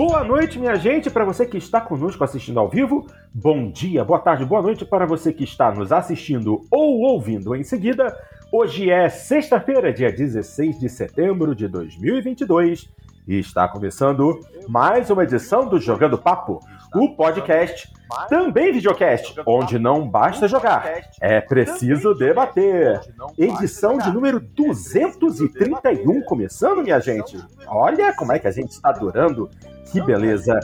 Boa noite, minha gente, para você que está conosco assistindo ao vivo. Bom dia, boa tarde, boa noite para você que está nos assistindo ou ouvindo em seguida. Hoje é sexta-feira, dia 16 de setembro de 2022 e está começando mais uma edição do Jogando Papo, o podcast, também videocast, onde não basta jogar, é preciso debater. Edição de número 231 começando, minha gente. Olha como é que a gente está durando que beleza!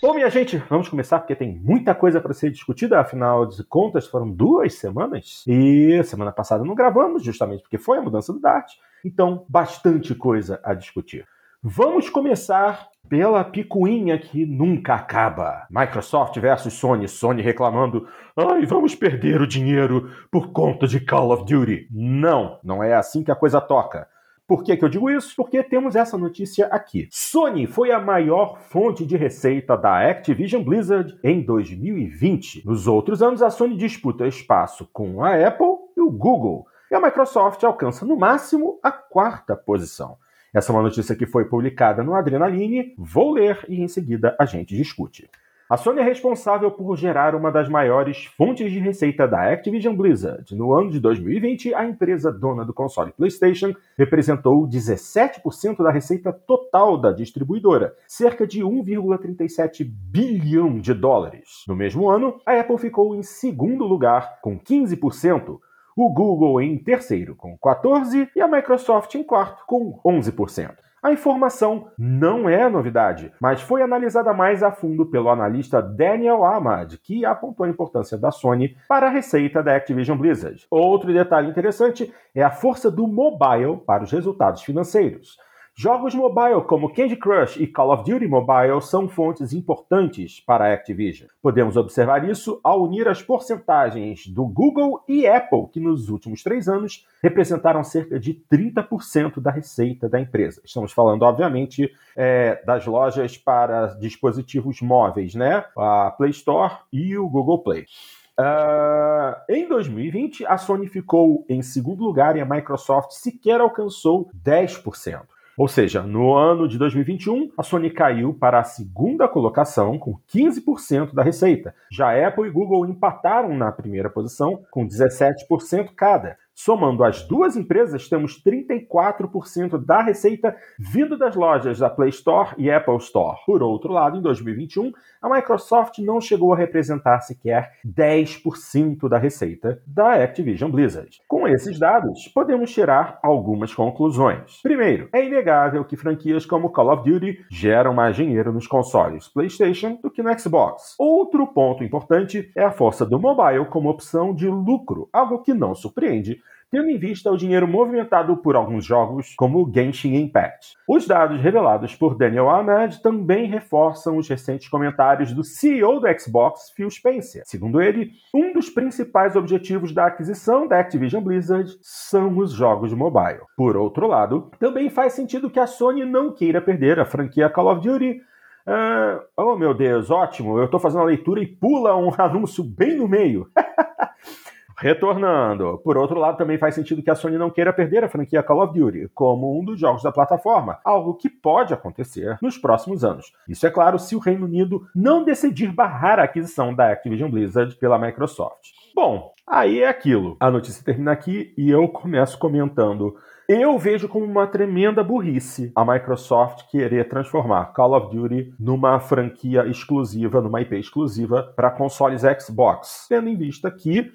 Bom, minha gente, vamos começar porque tem muita coisa para ser discutida. Afinal de contas, foram duas semanas e semana passada não gravamos, justamente porque foi a mudança do Dart. Então, bastante coisa a discutir. Vamos começar pela picuinha que nunca acaba. Microsoft versus Sony, Sony reclamando: "Ai, vamos perder o dinheiro por conta de Call of Duty". Não, não é assim que a coisa toca. Por que, que eu digo isso? Porque temos essa notícia aqui. Sony foi a maior fonte de receita da Activision Blizzard em 2020. Nos outros anos, a Sony disputa espaço com a Apple e o Google. E a Microsoft alcança no máximo a quarta posição. Essa é uma notícia que foi publicada no Adrenaline. Vou ler e em seguida a gente discute. A Sony é responsável por gerar uma das maiores fontes de receita da Activision Blizzard. No ano de 2020, a empresa dona do console PlayStation representou 17% da receita total da distribuidora, cerca de 1,37 bilhão de dólares. No mesmo ano, a Apple ficou em segundo lugar, com 15%, o Google em terceiro com 14% e a Microsoft em quarto com 11%. A informação não é novidade, mas foi analisada mais a fundo pelo analista Daniel Ahmad, que apontou a importância da Sony para a receita da Activision Blizzard. Outro detalhe interessante é a força do mobile para os resultados financeiros. Jogos mobile como Candy Crush e Call of Duty Mobile são fontes importantes para a Activision. Podemos observar isso ao unir as porcentagens do Google e Apple, que nos últimos três anos representaram cerca de 30% da receita da empresa. Estamos falando, obviamente, é, das lojas para dispositivos móveis, né? A Play Store e o Google Play. Uh, em 2020, a Sony ficou em segundo lugar e a Microsoft sequer alcançou 10%. Ou seja, no ano de 2021, a Sony caiu para a segunda colocação com 15% da receita. Já Apple e Google empataram na primeira posição com 17% cada. Somando as duas empresas, temos 34% da receita vindo das lojas da Play Store e Apple Store. Por outro lado, em 2021, a Microsoft não chegou a representar sequer 10% da receita da Activision Blizzard. Com esses dados, podemos tirar algumas conclusões. Primeiro, é inegável que franquias como Call of Duty geram mais dinheiro nos consoles PlayStation do que no Xbox. Outro ponto importante é a força do mobile como opção de lucro, algo que não surpreende tendo em vista o dinheiro movimentado por alguns jogos, como Genshin Impact. Os dados revelados por Daniel Ahmed também reforçam os recentes comentários do CEO do Xbox, Phil Spencer. Segundo ele, um dos principais objetivos da aquisição da Activision Blizzard são os jogos mobile. Por outro lado, também faz sentido que a Sony não queira perder a franquia Call of Duty Uh, oh meu Deus, ótimo! Eu estou fazendo a leitura e pula um anúncio bem no meio. Retornando. Por outro lado, também faz sentido que a Sony não queira perder a franquia Call of Duty como um dos jogos da plataforma, algo que pode acontecer nos próximos anos. Isso é claro se o Reino Unido não decidir barrar a aquisição da Activision Blizzard pela Microsoft. Bom, aí é aquilo. A notícia termina aqui e eu começo comentando. Eu vejo como uma tremenda burrice a Microsoft querer transformar Call of Duty numa franquia exclusiva, numa IP exclusiva para consoles Xbox, tendo em vista que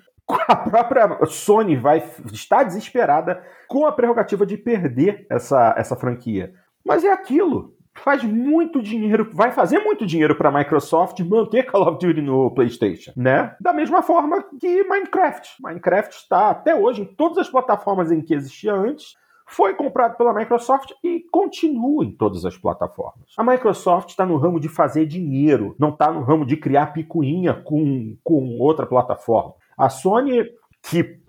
a própria Sony vai estar desesperada com a prerrogativa de perder essa, essa franquia. Mas é aquilo. Faz muito dinheiro, vai fazer muito dinheiro para a Microsoft manter Call of Duty no PlayStation, né? Da mesma forma que Minecraft. Minecraft está até hoje em todas as plataformas em que existia antes, foi comprado pela Microsoft e continua em todas as plataformas. A Microsoft está no ramo de fazer dinheiro, não está no ramo de criar picuinha com, com outra plataforma. A Sony, que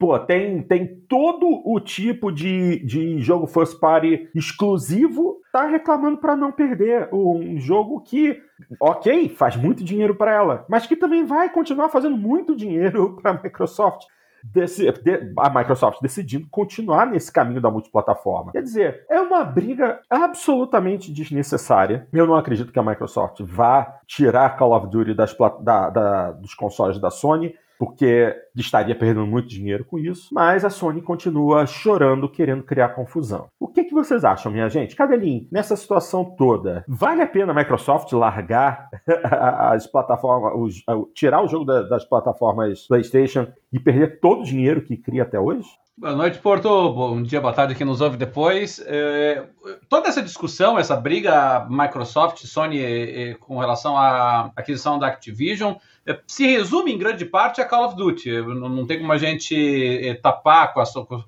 pô, tem, tem todo o tipo de, de jogo first party exclusivo tá reclamando para não perder um jogo que, ok, faz muito dinheiro para ela, mas que também vai continuar fazendo muito dinheiro para a Microsoft. Desse, de, a Microsoft decidindo continuar nesse caminho da multiplataforma. Quer dizer, é uma briga absolutamente desnecessária. Eu não acredito que a Microsoft vá tirar Call of Duty das, da, da, dos consoles da Sony porque estaria perdendo muito dinheiro com isso, mas a Sony continua chorando, querendo criar confusão. O que, que vocês acham, minha gente? Cadelinho, nessa situação toda, vale a pena a Microsoft largar as plataformas, os, tirar o jogo das plataformas PlayStation e perder todo o dinheiro que cria até hoje? Boa noite, Porto. Bom dia, boa tarde, quem nos ouve depois. É, toda essa discussão, essa briga Microsoft, Sony é, é, com relação à aquisição da Activision, é, se resume em grande parte a Call of Duty. Não, tem como a gente é, tapar com, a,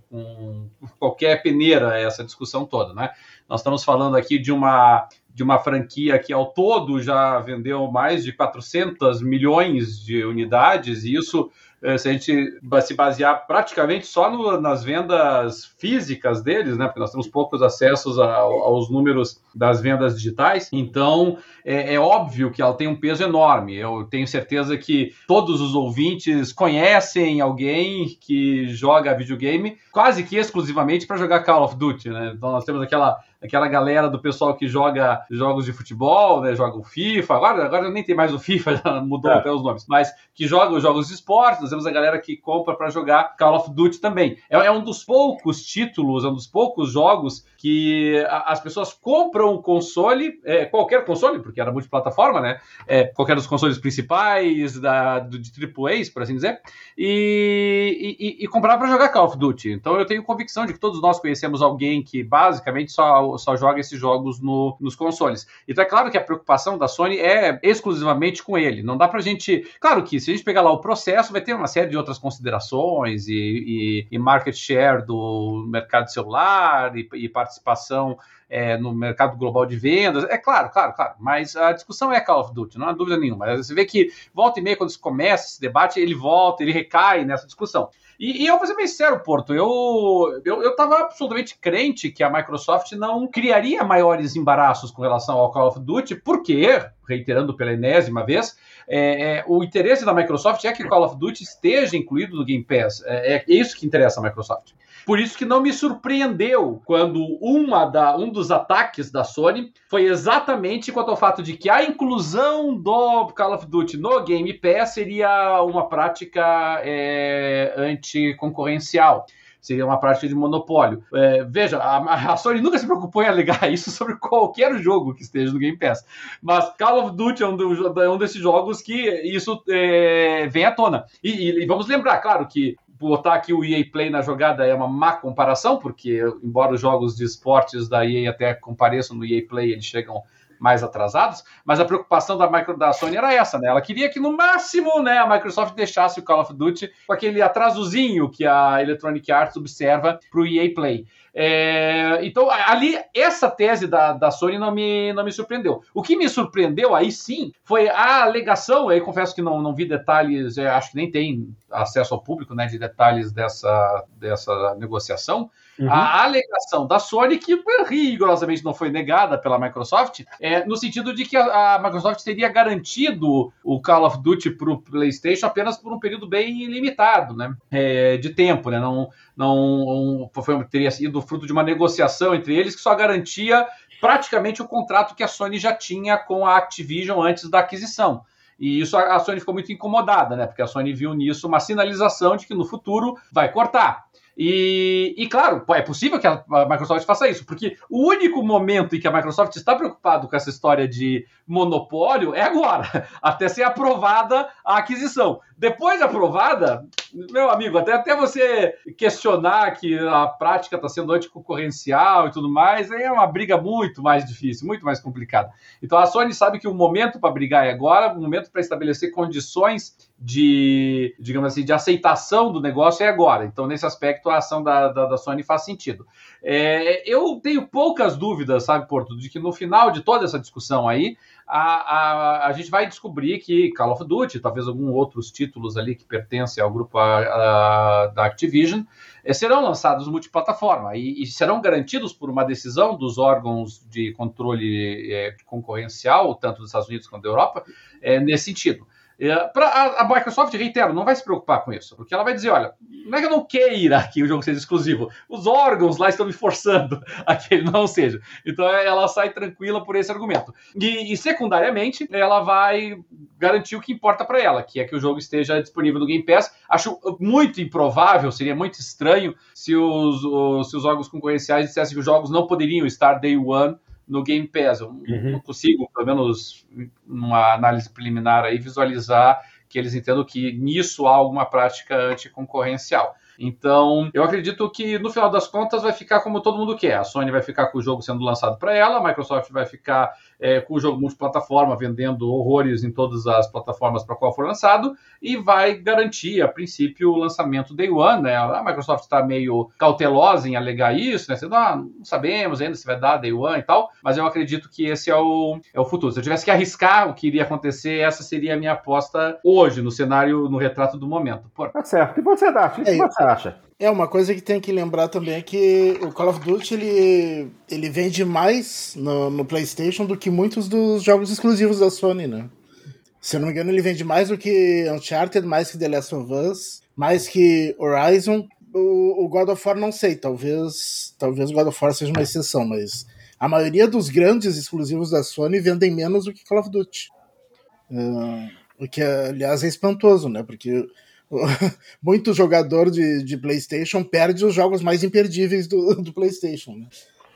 com, qualquer peneira essa discussão toda, né? Nós estamos falando aqui de uma de uma franquia que ao todo já vendeu mais de 400 milhões de unidades e isso se a gente se basear praticamente só no, nas vendas físicas deles, né? Porque nós temos poucos acessos a, aos números das vendas digitais, então é, é, óbvio que ela tem um peso enorme. Eu tenho certeza que todos os ouvintes conhecem alguém que joga videogame quase que exclusivamente para jogar Call of Duty, né? Então nós temos aquela aquela galera do pessoal que joga jogos de futebol, né? Joga o FIFA. Agora, agora nem tem mais o FIFA, já mudou é. até os nomes. Mas que joga os jogos de esporte. Nós temos a galera que compra para jogar Call of Duty também. É, é, um dos poucos títulos, é um dos poucos jogos que as pessoas compram o console, é, qualquer console, porque era multiplataforma, né? É, qualquer dos consoles principais da, do, de AAAs, por assim dizer, e, e, e comprar para jogar Call of Duty. Então eu tenho convicção de que todos nós conhecemos alguém que basicamente só só joga esses jogos no, nos consoles. Então é claro que a preocupação da Sony é exclusivamente com ele. Não dá pra gente. Claro que se a gente pegar lá o processo, vai ter uma série de outras considerações e, e, e market share do mercado celular e, e participação é, no mercado global de vendas. É claro, claro, claro. Mas a discussão é Call of Duty, não há dúvida nenhuma. Você vê que volta e meia, quando se começa esse debate, ele volta, ele recai nessa discussão. E, e, eu vou ser bem sincero, Porto, eu, eu, eu tava absolutamente crente que a Microsoft não criaria maiores embaraços com relação ao Call of Duty, porque, reiterando pela enésima vez, é, é, o interesse da Microsoft é que o Call of Duty esteja incluído no Game Pass. É, é isso que interessa a Microsoft. Por isso que não me surpreendeu quando uma da, um dos ataques da Sony foi exatamente quanto ao fato de que a inclusão do Call of Duty no Game Pass seria uma prática é, anticoncorrencial seria uma prática de monopólio. É, veja, a, a, Sony nunca se preocupou em alegar isso sobre qualquer jogo que esteja no Game Pass. Mas Call of Duty é um, do, é um desses jogos que isso é, vem à tona. E, e, e, vamos lembrar, claro, que botar aqui o EA Play na jogada é uma má comparação, porque embora os jogos de esportes da EA até compareçam no EA Play, eles chegam mais atrasados, mas a preocupação da, micro, da Sony era essa, né? Ela queria que no máximo, né, a Microsoft deixasse o Call of Duty com aquele atrasozinho que a Electronic Arts observa para o EA Play. É, então, ali, essa tese da, da Sony não me, não me surpreendeu. O que me surpreendeu, aí sim, foi a alegação. Aí confesso que não, não vi detalhes, é, acho que nem tem acesso ao público né, de detalhes dessa, dessa negociação. Uhum. A alegação da Sony, que rigorosamente não foi negada pela Microsoft, é no sentido de que a, a Microsoft teria garantido o Call of Duty para o PlayStation apenas por um período bem limitado né, é, de tempo. Né, não, não foi, teria sido fruto de uma negociação entre eles que só garantia praticamente o contrato que a Sony já tinha com a Activision antes da aquisição. E isso a Sony ficou muito incomodada, né? Porque a Sony viu nisso uma sinalização de que no futuro vai cortar. E, e, claro, é possível que a Microsoft faça isso, porque o único momento em que a Microsoft está preocupado com essa história de monopólio é agora, até ser aprovada a aquisição. Depois de aprovada, meu amigo, até, até você questionar que a prática está sendo anticoncorrencial e tudo mais, é uma briga muito mais difícil, muito mais complicada. Então a Sony sabe que o momento para brigar é agora, o momento para estabelecer condições de, digamos assim, de aceitação do negócio é agora. Então, nesse aspecto, a ação da, da, da Sony faz sentido. É, eu tenho poucas dúvidas, sabe, Porto, de que no final de toda essa discussão aí, a, a, a gente vai descobrir que Call of Duty, talvez alguns outros títulos ali que pertencem ao grupo a, a, da Activision, eh, serão lançados multiplataforma e, e, serão garantidos por uma decisão dos órgãos de controle eh, concorrencial, tanto dos Estados Unidos quanto da Europa, eh, nesse sentido. É, pra, a, a, Microsoft, reitero, não vai se preocupar com isso, porque ela vai dizer: olha, não é que eu não queira que o jogo seja exclusivo, os órgãos lá estão me forçando a que ele não seja. Então é, ela sai tranquila por esse argumento. E, e secundariamente, ela vai garantir o que importa para ela, que é que o jogo esteja disponível no Game Pass. Acho muito improvável, seria muito estranho se os, os, se os órgãos concorrenciais dissessem que os jogos não poderiam estar day one no Game Pass. Eu uhum. não consigo, pelo menos numa análise preliminar aí, visualizar que eles entendam que nisso há alguma prática anticoncorrencial. Então, eu acredito que no final das contas vai ficar como todo mundo quer. A Sony vai ficar com o jogo sendo lançado para ela, a Microsoft vai ficar é, com o jogo multiplataforma, vendendo horrores em todas as plataformas para qual for lançado, e vai garantir, a princípio, o lançamento Day One. Né? A Microsoft está meio cautelosa em alegar isso, né? Dizendo, ah, não sabemos ainda se vai dar Day One e tal, mas eu acredito que esse é o, é o futuro. Se eu tivesse que arriscar o que iria acontecer, essa seria a minha aposta hoje, no cenário, no retrato do momento. Por... Tá certo. E você, Daphne? O que é, você acha? É, uma coisa que tem que lembrar também é que o Call of Duty ele, ele vende mais no, no PlayStation do que muitos dos jogos exclusivos da Sony, né? Se eu não me engano, ele vende mais do que Uncharted, mais que The Last of Us, mais que Horizon. O, o God of War não sei, talvez talvez God of War seja uma exceção, mas a maioria dos grandes exclusivos da Sony vendem menos do que Call of Duty. Uh, o que, aliás, é espantoso, né? Porque muito jogador de, de PlayStation perde os jogos mais imperdíveis do, do PlayStation. Né?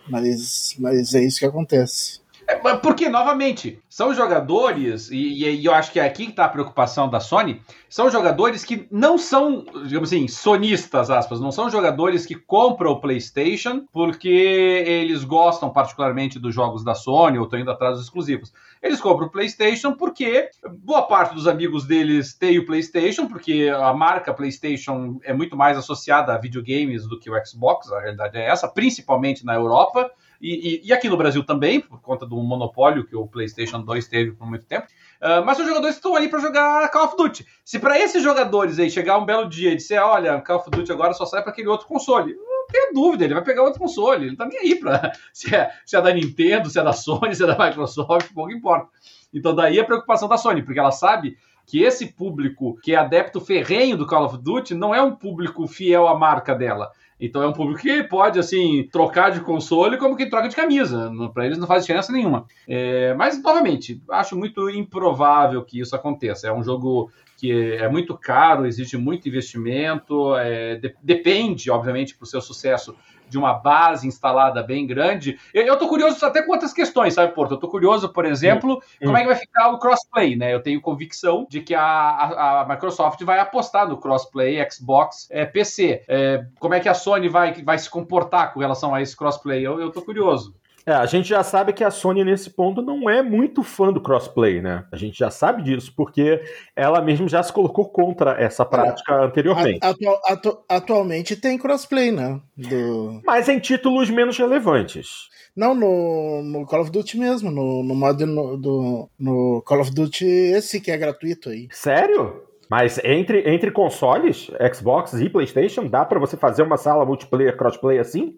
Mas, mas é isso que acontece. É, porque, novamente, são jogadores, e, e, eu acho que é aqui que está a preocupação da Sony, são jogadores que não são, digamos assim, sonistas, aspas, não são jogadores que compram o PlayStation porque eles gostam particularmente dos jogos da Sony ou estão indo atrás dos exclusivos. Eles compram o PlayStation porque boa parte dos amigos deles tem o PlayStation, porque a marca PlayStation é muito mais associada a videogames do que o Xbox, a realidade é essa, principalmente na Europa. E, e, e, aqui no Brasil também, por conta do monopólio que o PlayStation 2 teve por muito tempo. Uh, mas os jogadores estão ali para jogar Call of Duty. Se para esses jogadores aí chegar um belo dia e dizer, olha, Call of Duty agora só sai para aquele outro console, não tenha dúvida, ele vai pegar outro console. Ele tá nem aí para se, é, se é da Nintendo, se é da Sony, se é da Microsoft, pouco importa. Então daí a preocupação da Sony, porque ela sabe que esse público que é adepto ferrenho do Call of Duty não é um público fiel à marca dela. Então é um público que pode, assim, trocar de console como quem troca de camisa. Para eles não faz diferença nenhuma. É, mas, novamente, acho muito improvável que isso aconteça. É um jogo que é muito caro, exige muito investimento, é, de, depende, obviamente, para o seu sucesso de uma base instalada bem grande. Eu, estou curioso até com outras questões, sabe, Porto? Eu estou curioso, por exemplo, hum. como é que vai ficar o crossplay, né? Eu tenho convicção de que a, a, a Microsoft vai apostar no crossplay Xbox é, PC. É, como é que a Sony vai, vai se comportar com relação a esse crossplay? Eu estou curioso. É, a gente já sabe que a Sony, nesse ponto, não é muito fã do crossplay, né? A gente já sabe disso, porque ela mesma já se colocou contra essa é, prática é, anteriormente. Atu atu atualmente tem crossplay, né? Do... Mas em títulos menos relevantes. Não, no, no Call of Duty mesmo, no, no modo no, do, no Call of Duty esse que é gratuito aí. Sério? Mas entre, entre consoles, Xbox e PlayStation, dá para você fazer uma sala multiplayer crossplay assim?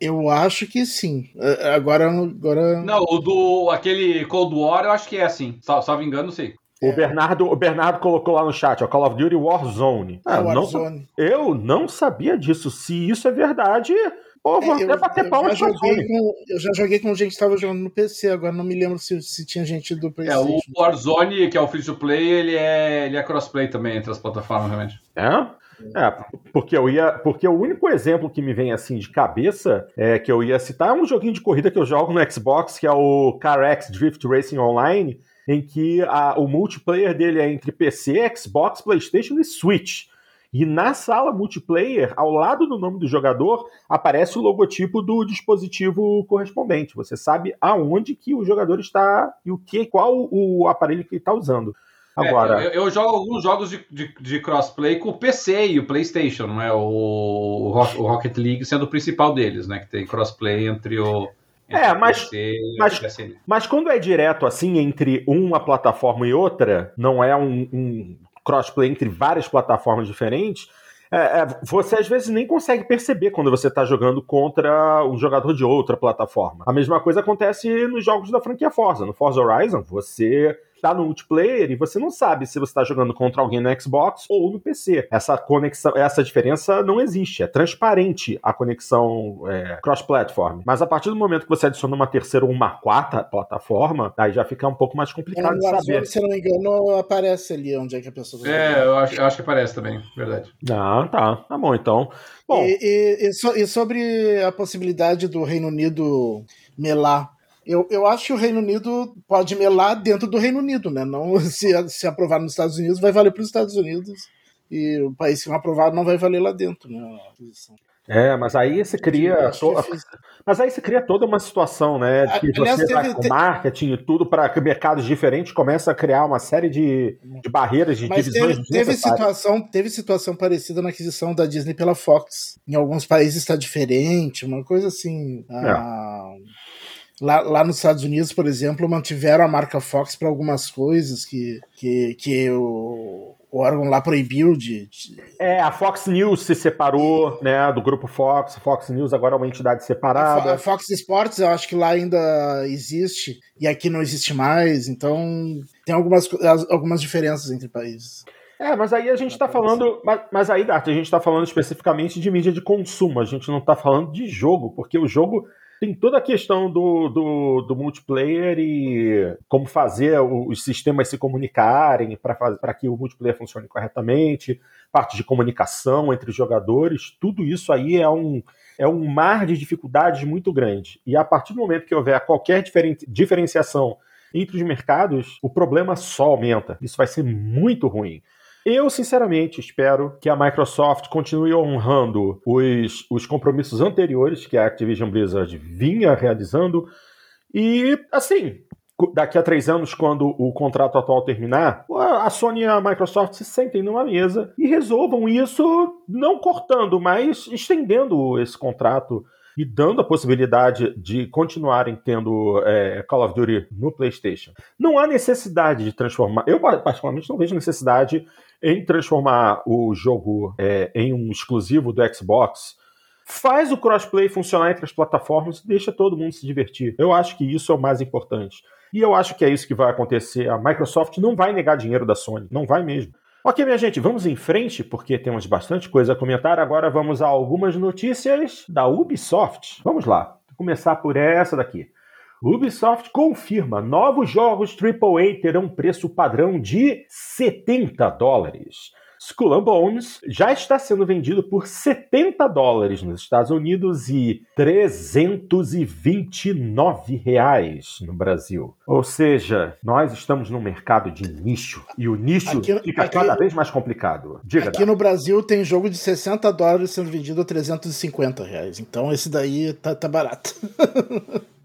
Eu acho que sim. É, agora, agora. Não, o do aquele Cold War eu acho que é assim. Salvo engano, sei. O, é. Bernardo, o Bernardo colocou lá no chat, ó, Call of Duty Warzone. Ah, Warzone. Não, eu não sabia disso. Se isso é verdade, pô, vou é, até bater pau no Warzone. Com, eu já joguei com gente que estava jogando no PC, agora não me lembro se, se tinha gente do PlayStation. É, o Warzone, que é o free to play, ele é, ele é crossplay também entre as plataformas, realmente. É? É, porque eu ia. Porque o único exemplo que me vem assim de cabeça é que eu ia citar é um joguinho de corrida que eu jogo no Xbox, que é o CarX Drift Racing Online, em que a, o multiplayer dele é entre PC, Xbox, PlayStation e Switch. E na sala multiplayer, ao lado do nome do jogador, aparece o logotipo do dispositivo correspondente. Você sabe aonde que o jogador está e o que, qual o aparelho que ele está usando. Agora. É, eu, eu, jogo alguns jogos de, de, de, crossplay com o PC e o PlayStation, não é? O, o, o, Rocket League sendo o principal deles, né? Que tem crossplay entre o. Entre é, mas, mas, mas quando é direto assim entre uma plataforma e outra, não é um, um crossplay entre várias plataformas diferentes, é, é, você às vezes nem consegue perceber quando você está jogando contra um jogador de outra plataforma. A mesma coisa acontece nos jogos da franquia Forza. No Forza Horizon, você tá no multiplayer e você não sabe se você está jogando contra alguém no Xbox ou no PC. Essa conexão, essa diferença não existe. É transparente a conexão é, cross-platform. Mas a partir do momento que você adiciona uma terceira ou uma quarta plataforma, aí já fica um pouco mais complicado é, de saber. Se não me engano, aparece ali onde é que a pessoa tá É, eu acho, eu acho que aparece também, verdade. Ah, tá. Tá bom, então. Bom. E, e, e, so, e sobre a possibilidade do Reino Unido melar eu, eu acho que o Reino Unido pode melar dentro do Reino Unido, né? Não se, se aprovar nos Estados Unidos, vai valer para os Estados Unidos. E o país que não aprovar não vai valer lá dentro, né? É, mas aí você cria. To... Mas aí você cria toda uma situação, né? De que Aliás, você teve, vai com marketing e tudo para mercados diferentes, começa a criar uma série de, de barreiras, de mas divisões. Teve, teve situação, teve situação parecida na aquisição da Disney pela Fox. Em alguns países está diferente, uma coisa assim. É. Ah, Lá, lá nos Estados Unidos, por exemplo, mantiveram a marca Fox para algumas coisas que, que, que o, o órgão lá proibiu de, de, É, a Fox News se separou, né, do grupo Fox. Fox News agora é uma entidade separada. A, Fox Sports, eu acho que lá ainda existe e aqui não existe mais. Então tem algumas, algumas diferenças entre países. É, mas aí a gente está falando. Mas, mas aí, Dart, a gente está falando especificamente de mídia de consumo. A gente não está falando de jogo, porque o jogo tem toda a questão do, do, do multiplayer e como fazer os sistemas se comunicarem para que o multiplayer funcione corretamente, parte de comunicação entre os jogadores, tudo isso aí é um, é um mar de dificuldades muito grande. E a partir do momento que houver qualquer diferen diferenciação entre os mercados, o problema só aumenta. Isso vai ser muito ruim. Eu, sinceramente, espero que a Microsoft continue honrando os, os compromissos anteriores que a Activision Blizzard vinha realizando. E, assim, daqui a três anos, quando o contrato atual terminar, a Sony e a Microsoft se sentem numa mesa e resolvam isso, não cortando, mas estendendo esse contrato e dando a possibilidade de continuarem tendo é, Call of Duty no PlayStation. Não há necessidade de transformar. Eu, particularmente, não vejo necessidade em transformar o jogo é, em um exclusivo do Xbox. Faz o crossplay funcionar entre as plataformas e deixa todo mundo se divertir. Eu acho que isso é o mais importante. E eu acho que é isso que vai acontecer. A Microsoft não vai negar dinheiro da Sony, não vai mesmo. Ok, minha gente, vamos em frente, porque temos bastante coisa a comentar. Agora vamos a algumas notícias da Ubisoft. Vamos lá, Vou começar por essa daqui. Ubisoft confirma: novos jogos AAA terão preço padrão de 70 dólares. Skull and Bones já está sendo vendido por 70 dólares nos Estados Unidos e 329 reais no Brasil. Ou seja, nós estamos num mercado de nicho e o nicho aqui, fica aqui, cada vez mais complicado. Diga, aqui no Brasil tem jogo de 60 dólares sendo vendido a 350 reais. Então esse daí tá, tá barato.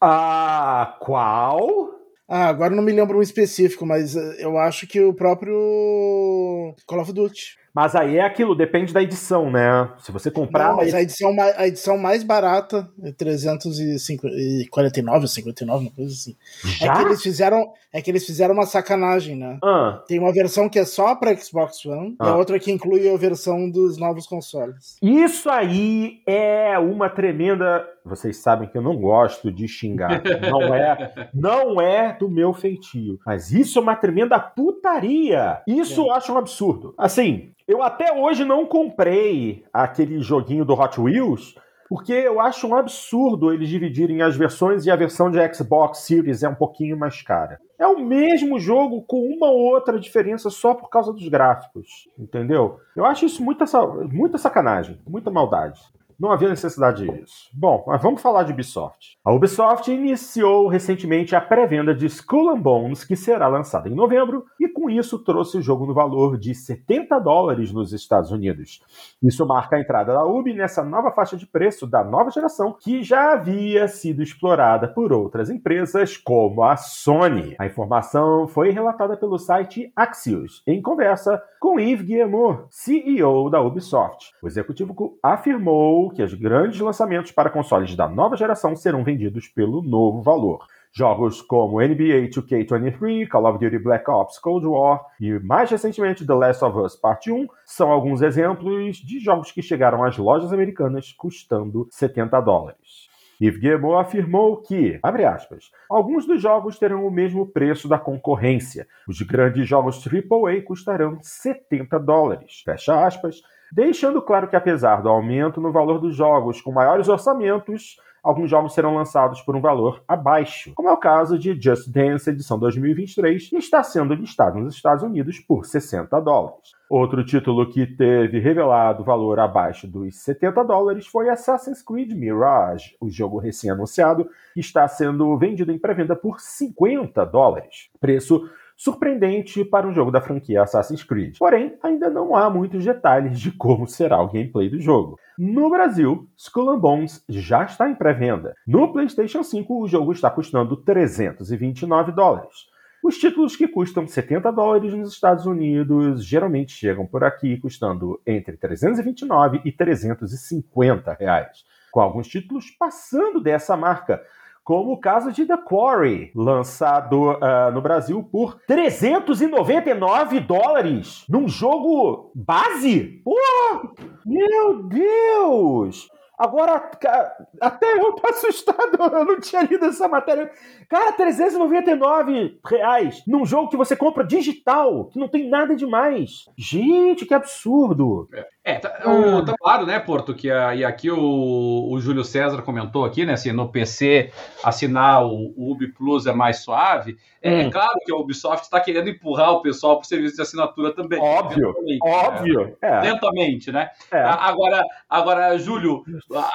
ah, qual? Ah, agora não me lembro um específico, mas eh, eu acho que o próprio Call of Duty. Mas aí é aquilo, depende da edição, né? Se você comprar. Não, mas a edição, a edição mais barata é 349 ou 59, uma coisa assim. Já? É que eles fizeram, é que eles fizeram uma sacanagem, né? Ah. Tem uma versão que é só para Xbox One ah. e a ah. outra que inclui a versão dos novos consoles. Isso aí é uma tremenda. Vocês sabem que eu não gosto de xingar. Não é, não é do meu feitio. Mas isso é uma tremenda putaria. Isso é. eu acho um absurdo. Assim, eu até hoje não comprei aquele joguinho do Hot Wheels, porque eu acho um absurdo eles dividirem as versões e a versão de Xbox Series é um pouquinho mais cara. É o mesmo jogo com uma ou outra diferença só por causa dos gráficos, entendeu? Eu acho isso muita, muita sacanagem, muita maldade. Não havia necessidade disso. Bom, mas vamos falar de Ubisoft. A Ubisoft iniciou recentemente a pré-venda de Skull and Bones, que será lançada em novembro, e com isso trouxe o jogo no valor de 70 dólares nos Estados Unidos. Isso marca a entrada da Ubi nessa nova faixa de preço da nova geração, que já havia sido explorada por outras empresas como a Sony. A informação foi relatada pelo site Axios, em conversa com Yves Guillemot, CEO da Ubisoft. O executivo afirmou que os grandes lançamentos para consoles da nova geração serão vendidos pelo novo valor. Jogos como NBA 2K23, Call of Duty Black Ops Cold War e, mais recentemente, The Last of Us Part 1 são alguns exemplos de jogos que chegaram às lojas americanas custando 70 dólares. Yves Guillemot afirmou que, abre aspas, alguns dos jogos terão o mesmo preço da concorrência. Os grandes jogos AAA custarão 70 dólares, fecha aspas, deixando claro que apesar do aumento no valor dos jogos com maiores orçamentos, alguns jogos serão lançados por um valor abaixo, como é o caso de Just Dance edição 2023, que está sendo listado nos Estados Unidos por 60 dólares. Outro título que teve revelado valor abaixo dos 70 dólares foi Assassin's Creed Mirage, o jogo recém-anunciado, que está sendo vendido em pré-venda por 50 dólares. Preço surpreendente para um jogo da franquia Assassin's Creed. Porém, ainda não há muitos detalhes de como será o gameplay do jogo. No Brasil, Skull Bones já está em pré-venda. No PlayStation 5, o jogo está custando 329 dólares. Os títulos que custam 70 dólares nos Estados Unidos geralmente chegam por aqui custando entre 329 e 350 reais, com alguns títulos passando dessa marca, como o caso de The Quarry, lançado uh, no Brasil por 399 dólares num jogo base. Pô, meu Deus! Agora, até eu tô assustado, eu não tinha lido essa matéria. Cara, 399 reais num jogo que você compra digital, que não tem nada demais. Gente, que absurdo. É, é tá, o, tá claro, né, Porto, que a, e aqui o, o Júlio César comentou aqui, né, assim, no PC assinar o, o Ubi Plus é mais suave. É, hum. é claro que a Ubisoft está querendo empurrar o pessoal para o serviço de assinatura também. Óbvio, óbvio. É, é. Lentamente, né? É. Agora, agora, Júlio,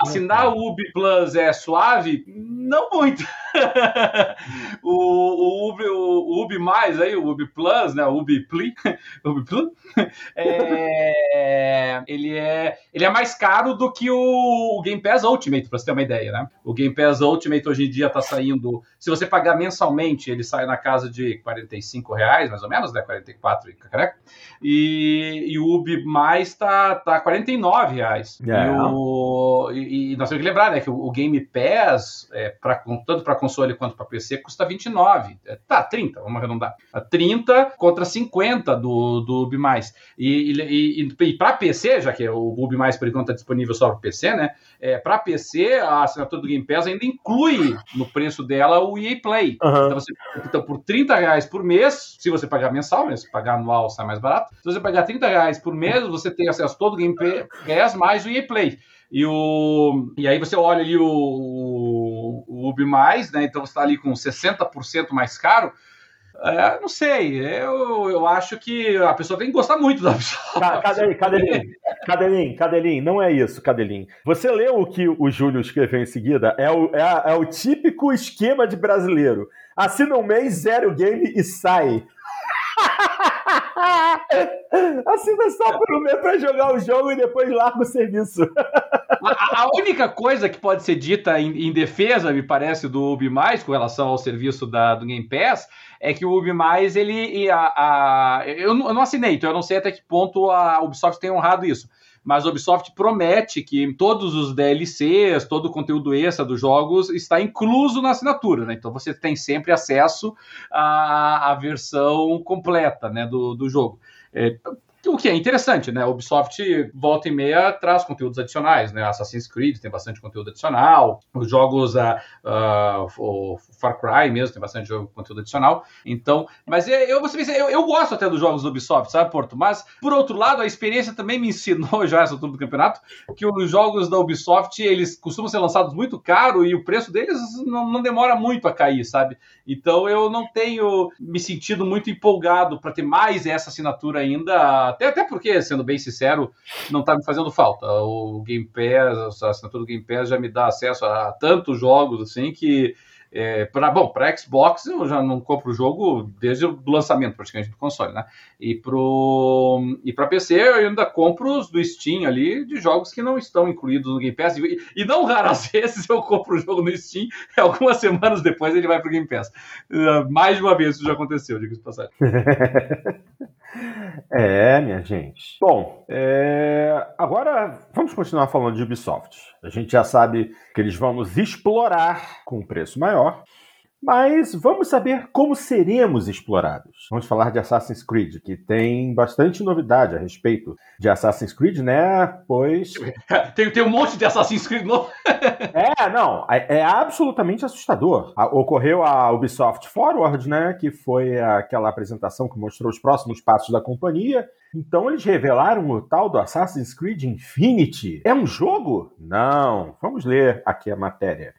assinar o Ubi Plus é suave? Não muito. o, o, Ubi, o, Ubi mais aí, o Ubi Plus, né? O Ubi Pli, Ubi Plus, é, ele é ele é mais caro do que o, o Game Pass Ultimate, para você ter uma ideia, né? O Game Pass Ultimate hoje em dia está saindo, se você pagar mensalmente, ele sai na casa de 45 reais, mais ou menos, né? 44 e cacareca. E, e o Ubi mais tá, tá 49 reais. É. E, o, e, e, nós temos que lembrar, né, que o, o Game Pass, é, pra, tanto para console quanto para PC, custa 29. É, tá, 30, vamos arredondar. 30 contra 50 do, do Ubi mais. E, e, e, e para PC, já que o Ubi mais por enquanto está disponível só para PC, né? É, para PC, a assinatura do Game Pass ainda inclui no preço dela o EA Play. Uhum. Então, você, então, por 30 reais por mês, se você pagar mensal, né? Se pagar anual sai mais barato. Se você pagar 30 reais por mês, você tem acesso a todo o Game Pass mais o EA Play. E, o, e aí você olha ali o, o, Ubi mais, né? Então você está ali com 60% mais caro. É, não sei, eu, eu acho que a pessoa tem que gostar muito da pessoa. Cadelim, Cadelim, Cadelim, Cadelim, não é isso, Cadelim. Você leu o que o Júlio escreveu em seguida? É o, é, é o típico esquema de brasileiro. Assina um mês, zero game e sai. Assina só um mês pra jogar o jogo e depois larga o serviço. A, única coisa que pode ser dita em, em, defesa, me parece, do Ubi Mais com relação ao serviço da, do Game Pass é que o Ubi Mais, ele. A, a, eu, não, eu não assinei, então eu não sei até que ponto a Ubisoft tem honrado isso mas a Ubisoft promete que todos os DLCs, todo o conteúdo extra dos jogos está incluso na assinatura, né? Então você tem sempre acesso à, à versão completa né, do, do jogo. É, o que é interessante, né? A Ubisoft volta e meia traz conteúdos adicionais, né? Assassin's Creed tem bastante conteúdo adicional, os jogos, uh, uh, o Far Cry mesmo tem bastante jogo, conteúdo adicional. Então, mas eu, vou ser, eu, eu gosto até dos jogos do Ubisoft, sabe, Porto? Mas, por outro lado, a experiência também me ensinou já essa altura do campeonato que os jogos da Ubisoft, eles costumam ser lançados muito caro e o preço deles não, não demora muito a cair, sabe? Então, eu não tenho me sentido muito empolgado para ter mais essa assinatura ainda Até, até porque, sendo bem sincero, não está me fazendo falta. O Game Pass, a assinatura do Game Pass já me dá acesso a tantos jogos assim que é, para bom, para Xbox eu já não compro o jogo desde o lançamento praticamente do console, né? E pro e para PC eu ainda compro os do Steam ali de jogos que não estão incluídos no Game Pass e, e não raras vezes eu compro o jogo no Steam e algumas semanas depois ele vai pro Game Pass. Uh, mais de uma vez isso já aconteceu, digo de passagem. É, minha gente. Bom, é... agora vamos continuar falando de Ubisoft. A gente já sabe que eles vão nos explorar com um preço maior. Mas vamos saber como seremos explorados. Vamos falar de Assassin's Creed, que tem bastante novidade a respeito de Assassin's Creed, né? Pois. tem, tem um monte de Assassin's Creed novo. é, não. É, é, absolutamente assustador. Ocorreu a Ubisoft Forward, né? Que foi aquela apresentação que mostrou os próximos passos da companhia. Então eles revelaram o tal do Assassin's Creed Infinity. É um jogo? Não. Vamos ler aqui a matéria.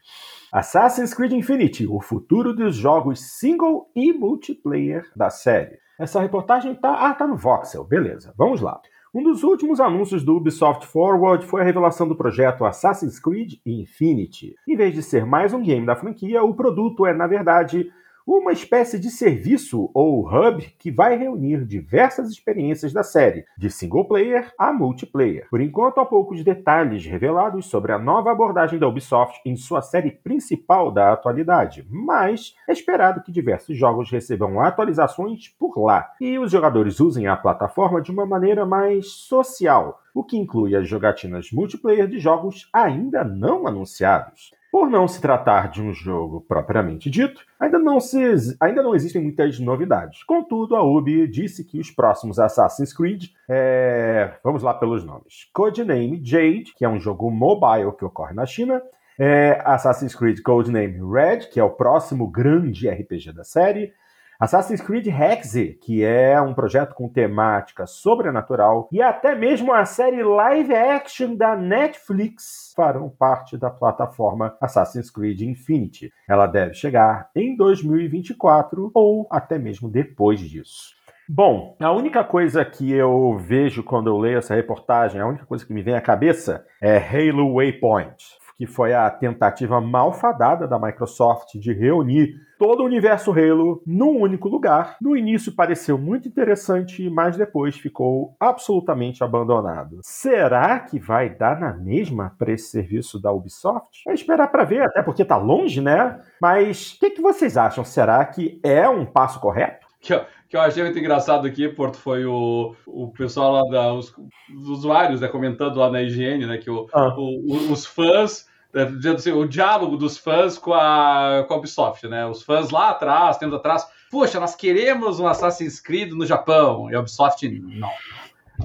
Assassin's Creed Infinity, o futuro dos jogos single e multiplayer da série. Essa reportagem tá, ah, tá no Voxel, beleza, vamos lá. Um dos últimos anúncios do Ubisoft Forward foi a revelação do projeto Assassin's Creed Infinity. Em vez de ser mais um game da franquia, o produto é, na verdade, uma espécie de serviço ou hub que vai reunir diversas experiências da série, de single player a multiplayer. Por enquanto, há poucos detalhes revelados sobre a nova abordagem da Ubisoft em sua série principal da atualidade, mas é esperado que diversos jogos recebam atualizações por lá e os jogadores usem a plataforma de uma maneira mais social, o que inclui as jogatinas multiplayer de jogos ainda não anunciados. Por não se tratar de um jogo propriamente dito, ainda não, se, ainda não existem muitas novidades. Contudo, a Ubi disse que os próximos Assassin's Creed, é... vamos lá pelos nomes: Codename Jade, que é um jogo mobile que ocorre na China, é Assassin's Creed Codename Red, que é o próximo grande RPG da série, Assassin's Creed Hexe, que é um projeto com temática sobrenatural, e até mesmo a série live action da Netflix farão parte da plataforma Assassin's Creed Infinity. Ela deve chegar em 2024 ou até mesmo depois disso. Bom, a única coisa que eu vejo quando eu leio essa reportagem, a única coisa que me vem à cabeça é Halo Waypoint que foi a tentativa malfadada da Microsoft de reunir todo o universo Halo num único lugar. No início pareceu muito interessante, mas depois ficou absolutamente abandonado. Será que vai dar na mesma para esse serviço da Ubisoft? É esperar para ver, até porque tá longe, né? Mas o que, que vocês acham? Será que é um passo correto? Que, que eu achei muito engraçado aqui, Porto, foi o, o pessoal lá, da, os, os usuários, né, comentando lá na IGN, né, que o, ah. o, os fãs é, dizendo assim, o diálogo dos fãs com a, com a Ubisoft, né? Os fãs lá atrás, tendo atrás, poxa, nós queremos um Assassin's Creed no Japão, e a Ubisoft, não.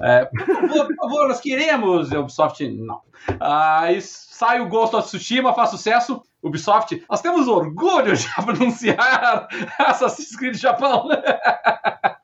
É, por, favor, por favor, nós queremos, e a Ubisoft, não. Aí sai o Ghost of Tsushima, faz sucesso, Ubisoft, nós temos orgulho de anunciar Assassin's Creed Japão.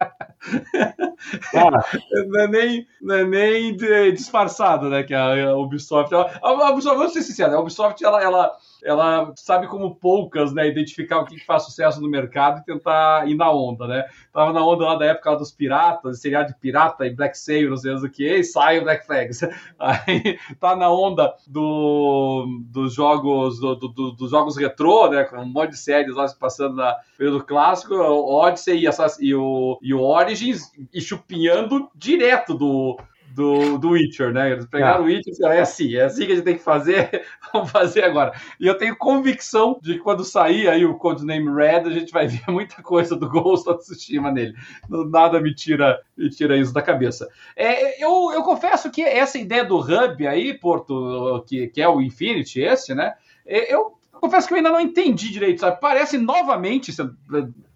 não é nem, não é nem disfarçado, né? Que a, Ubisoft. a, a Ubisoft, vou ser sincero, a Ubisoft ela, ela ela sabe como poucas, né, identificar o que, faz sucesso no mercado e tentar ir na onda, né? Tava na onda lá da época dos piratas, seriado de pirata e Black Sail, não sei o que, e sai o Black Flags. Aí tá na onda do, dos jogos do, do, dos jogos retrô, né, com um monte de séries lá se passando na período clássico, Odyssey e, e, o, e o Origins e chupinhando direto do do, do Witcher, né? Eles pegaram o Witcher e disseram, é assim, é assim que a gente tem que fazer, vamos fazer agora. E eu tenho convicção de que quando sair aí o Codename Red, a gente vai ver muita coisa do Ghost of Tsushima nele. Nada me tira, me tira isso da cabeça. É, eu, eu confesso que essa ideia do hub aí, Porto, que, que é o Infinity, esse, né? É, eu confesso que eu ainda não entendi direito, sabe? Parece novamente,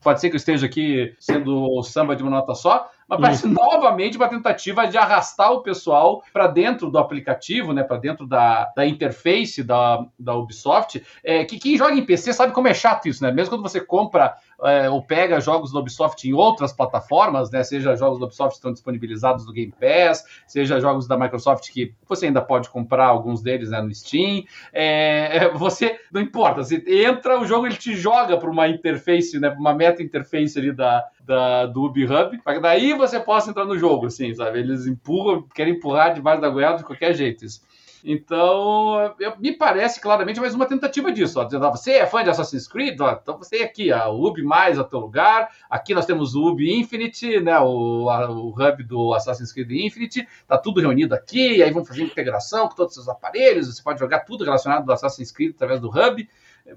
pode ser que eu esteja aqui sendo samba de uma nota só, mas parece Isso. novamente uma tentativa de arrastar o pessoal para dentro do aplicativo, né, para dentro da, da interface da, da Ubisoft. É, que quem joga em PC sabe como é chato isso, né? Mesmo quando você compra é, ou pega jogos da Ubisoft em outras plataformas, né? Seja jogos da Ubisoft que estão disponibilizados no Game Pass, seja jogos da Microsoft que você ainda pode comprar alguns deles né, no Steam. É, você não importa, você entra, o jogo ele te joga para uma interface, né? Para uma meta interface ali da, da, do Ubi Hub, para que daí você possa entrar no jogo, assim, sabe? Eles empurram, querem empurrar debaixo da goela de qualquer jeito isso. Então, eu, me parece claramente mais uma tentativa disso. Ó, ó, você é fã de Assassin's Creed? Ó, então você é aqui, a Ubi mais a teu lugar. Aqui nós temos o Ubi Infinite, né, o, a, o hub do Assassin's Creed Infinite. Tá tudo reunido aqui, aí vamos fazer integração com todos os seus aparelhos. Você pode jogar tudo relacionado do Assassin's Creed através do hub.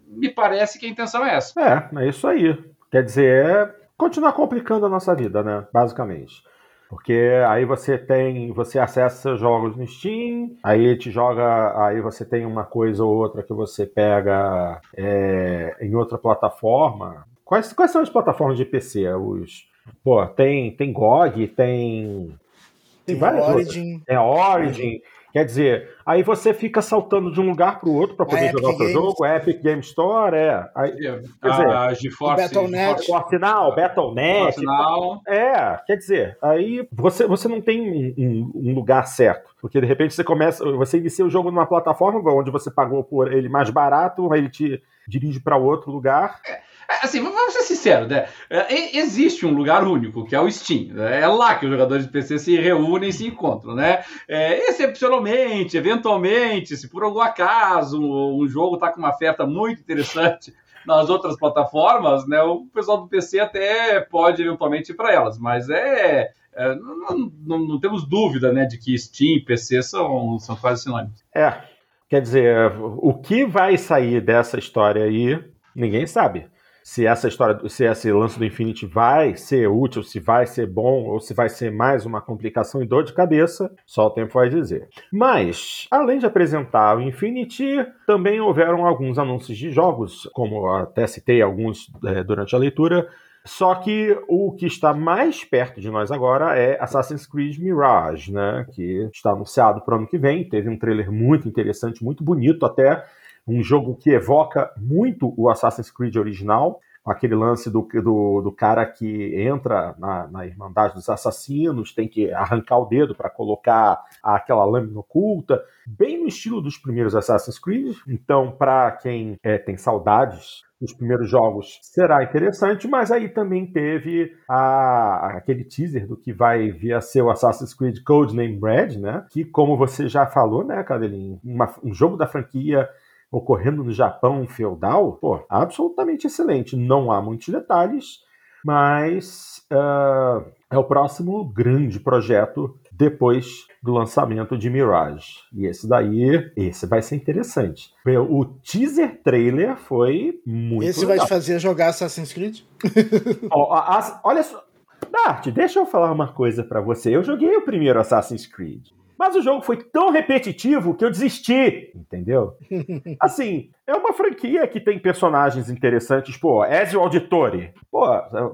Me parece que a intenção é essa. É, é isso aí. Quer dizer, é continuar complicando a nossa vida, né? Basicamente. Porque aí você tem, você acessa jogos no Steam, aí te joga, aí você tem uma coisa ou outra que você pega é, em outra plataforma. Quais, quais são as plataformas de PC? Os, pô, tem, tem GOG, tem. Tem, tem várias Origin. Outras. É Origin. Quer dizer, aí você fica saltando de um lugar para o outro para poder jogar o seu jogo. É Epic Game Store, é. Aí, quer dizer, a GeForce, Battle.net. Now, Battle.net. É, quer dizer, aí você, você não tem um, um, um, lugar certo. Porque de repente você começa, você inicia o jogo numa plataforma onde você pagou por ele mais barato, aí ele te dirige para outro lugar. É. É, assim, vamos ser sinceros, né? É, existe um lugar único, que é o Steam. Né? É lá que os jogadores de PC se reúnem e se encontram, né? É, excepcionalmente, eventualmente, se por algum acaso um, um jogo está com uma oferta muito interessante nas outras plataformas, né? O pessoal do PC até pode eventualmente ir para elas, mas é, é não, não, não, temos dúvida, né, de que Steam e PC são, são quase sinônimos. É, quer dizer, o que vai sair dessa história aí, ninguém sabe se essa história, se esse lance do Infinity vai ser útil, se vai ser bom ou se vai ser mais uma complicação e dor de cabeça, só o tempo vai dizer. Mas, além de apresentar o Infinity, também houveram alguns anúncios de jogos, como até citei alguns é, durante a leitura. Só que o que está mais perto de nós agora é Assassin's Creed Mirage, né? Que está anunciado para o ano que vem. Teve um trailer muito interessante, muito bonito até um jogo que evoca muito o Assassin's Creed original, aquele lance do, do, do cara que entra na, na, Irmandade dos Assassinos, tem que arrancar o dedo para colocar aquela lâmina oculta, bem no estilo dos primeiros Assassin's Creed. Então, para quem é, tem saudades dos primeiros jogos, será interessante, mas aí também teve a, aquele teaser do que vai vir a ser o Assassin's Creed Codename Red, né? Que, como você já falou, né, Cadelinho, um jogo da franquia ocorrendo no Japão feudal, pô, absolutamente excelente. Não há muitos detalhes, mas uh, é o próximo grande projeto depois do lançamento de Mirage. E esse daí, esse vai ser interessante. O teaser trailer foi muito Esse legal. vai te fazer jogar Assassin's Creed? olha só, Dart, deixa eu falar uma coisa para você. Eu joguei o primeiro Assassin's Creed. Mas o jogo foi tão repetitivo que eu desisti, entendeu? Assim, é uma franquia que tem personagens interessantes, pô, Ezio Auditore. Pô,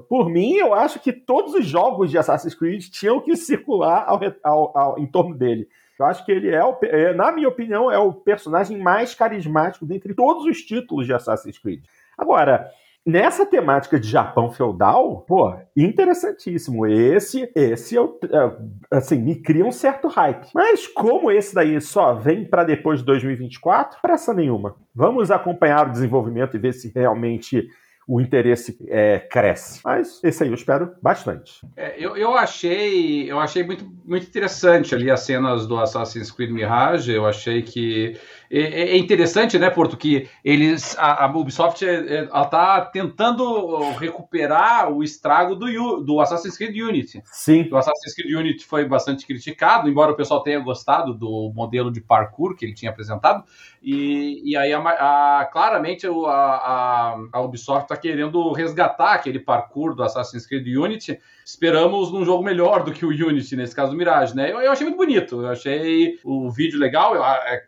por mim, eu acho que todos os jogos de Assassin's Creed tinham que circular ao, ao, ao, em torno dele. Eu acho que ele é, o, é, na minha opinião, é o personagem mais carismático dentre todos os títulos de Assassin's Creed. Agora, Nessa temática de Japão feudal, pô, interessantíssimo. Esse, esse eu, é, assim, me cria um certo hype. Mas como esse daí só vem para depois de 2024, pressa nenhuma. Vamos acompanhar o desenvolvimento e ver se realmente o interesse é, cresce. Mas esse aí eu espero bastante. É, eu, eu achei eu achei muito, muito interessante ali as cenas do Assassin's Creed Mirage. Eu achei que é, é, é interessante, né, Porto, que eles a, a Ubisoft está tentando recuperar o estrago do, do Assassin's Creed Unity. Sim. O Assassin's Creed Unity foi bastante criticado, embora o pessoal tenha gostado do modelo de parkour que ele tinha apresentado. E, e aí, a, a, claramente, a, a, Ubisoft está querendo resgatar aquele parkour do Assassin's Creed Unity. Esperamos num jogo melhor do que o Unity, nesse caso do Mirage, né? Eu, eu achei muito bonito, eu achei o vídeo legal, eu, é,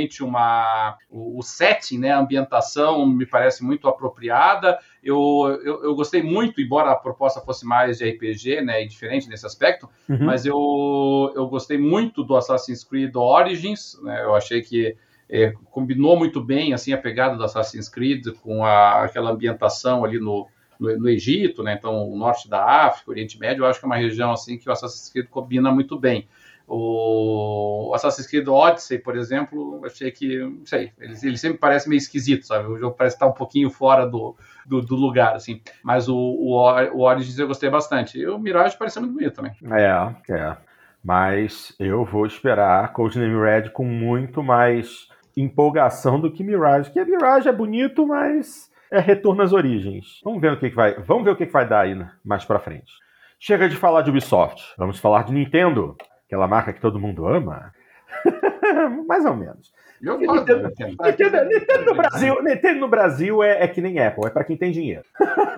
naturalmente uma, o, o, setting, né, a ambientação me parece muito apropriada. Eu, eu, eu, gostei muito, embora a proposta fosse mais de RPG, né, e diferente nesse aspecto, uhum. mas eu, eu gostei muito do Assassin's Creed Origins, né, eu achei que é, combinou muito bem assim a pegada do Assassin's Creed com a, aquela ambientação ali no, no, no, Egito, né? Então o norte da África, Oriente Médio, eu acho que é uma região assim que o Assassin's Creed combina muito bem. O Assassin's Creed Odyssey, por exemplo, achei que, não sei, ele, ele sempre parece meio esquisito, sabe? O jogo parece estar um pouquinho fora do, do, do lugar, assim. Mas o, o, o Origins eu gostei bastante. E o Mirage pareceu muito bonito também. É, é. Mas eu vou esperar Codename Red com muito mais empolgação do que Mirage. Que a Mirage é bonito, mas é retorno às origens. Vamos ver o que, que vai. Vamos ver o que, que vai dar aí mais para frente. Chega de falar de Ubisoft. Vamos falar de Nintendo, aquela marca que todo mundo ama. mais ou menos. Eu Nintendo, Nintendo, Nintendo, no Brasil, Nintendo no Brasil é, é que nem Apple, é para quem tem dinheiro.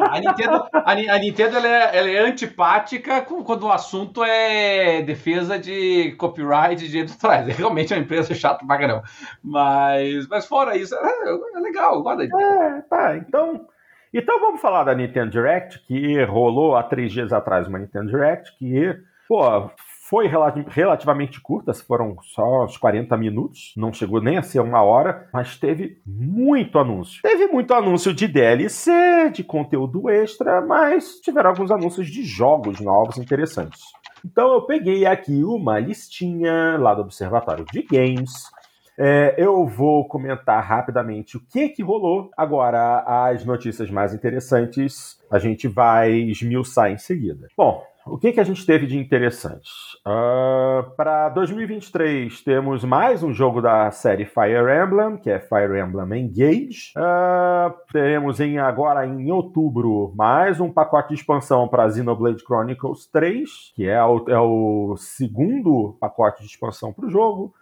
A Nintendo, a, a Nintendo ela é, ela é, antipática quando o assunto é defesa de copyright de direito atrás. É realmente uma empresa chata pra caramba. Mas, mas fora isso, é, é legal, guarda. É, tá, então. Então vamos falar da Nintendo Direct, que rolou há três dias atrás uma Nintendo Direct, que, pô, foi relativamente curta, foram só uns 40 minutos, não chegou nem a ser uma hora, mas teve muito anúncio. Teve muito anúncio de DLC, de conteúdo extra, mas tiveram alguns anúncios de jogos novos interessantes. Então eu peguei aqui uma listinha lá do Observatório de Games. É, eu vou comentar rapidamente o que que rolou. Agora, as notícias mais interessantes a gente vai esmiuçar em seguida. Bom, o que, que a gente teve de interessante? Uh, Para 2023, temos mais um jogo da série Fire Emblem, que é Fire Emblem Engage. Uh, teremos em, agora em outubro mais um pacote de expansão para Xenoblade Chronicles 3, que é o, é o segundo pacote de expansão para o jogo.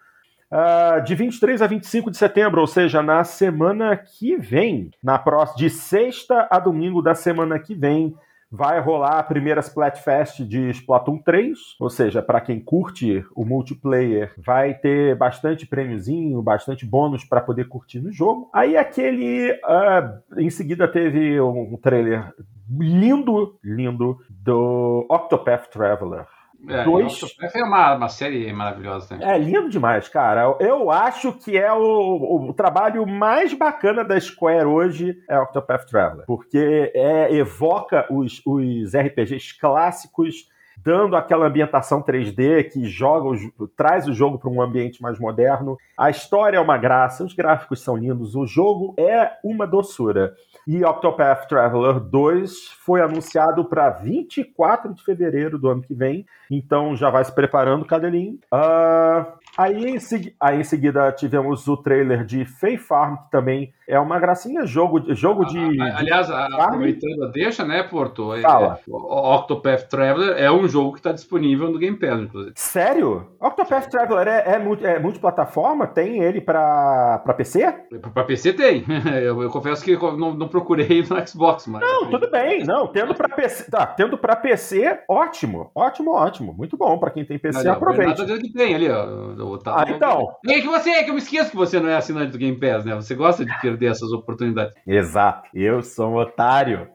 Uh, de 23 a 25 de setembro, ou seja, na semana que vem, na próxima, de sexta a domingo da semana que vem, vai rolar a primeira Splatfest de Splatoon 3, ou seja, para quem curte o multiplayer, vai ter bastante prêmiozinho, bastante bônus para poder curtir no jogo. Aí aquele, uh, em seguida teve um trailer lindo, lindo do Octopath Traveler. É, dois. É uma, uma série maravilhosa também. É lindo demais, cara. Eu acho que é o, o, trabalho mais bacana da Square hoje é Octopath Traveler, porque é, evoca os, os RPGs clássicos dando aquela ambientação 3D que joga, traz o jogo para um ambiente mais moderno. A história é uma graça, os gráficos são lindos, o jogo é uma doçura. E Octopath Traveler 2 foi anunciado para 24 de fevereiro do ano que vem. Então já vai se preparando, Cadelinho. Uh, aí, em aí em seguida tivemos o trailer de Fae Farm, que também é uma gracinha, jogo, jogo de. aliás, aproveitando a deixa, né, Porto? É, Fala. É, o Octopath Traveler é um jogo que está disponível no Game Pass, inclusive. Sério? Octopath Traveler é, é, é multiplataforma? Tem ele para PC? Para PC tem. Eu, eu, confesso que não, não procurei no Xbox, mas. Não, tudo bem. Não, tendo para PC, tá, tendo para PC, ótimo, ótimo, ótimo, muito bom para quem tem PC, não, aproveite. Nada que tem ali, ó. Tá, ah, então. É que você, é que eu me esqueço que você não é assinante do Game Pass, né? Você gosta de perder essas oportunidades. Exato. Eu sou um otário.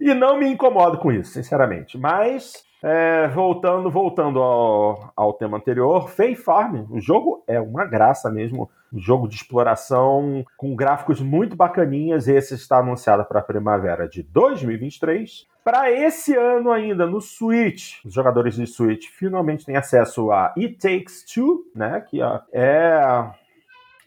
E não me incomodo com isso, sinceramente. Mas é, voltando, voltando ao, ao tema anterior, Fae Farm, o jogo é uma graça mesmo, um jogo de exploração com gráficos muito bacaninhas. Esse está anunciado para a primavera de 2023. Para esse ano ainda no Switch, os jogadores de Switch finalmente têm acesso a It Takes Two, né? Que é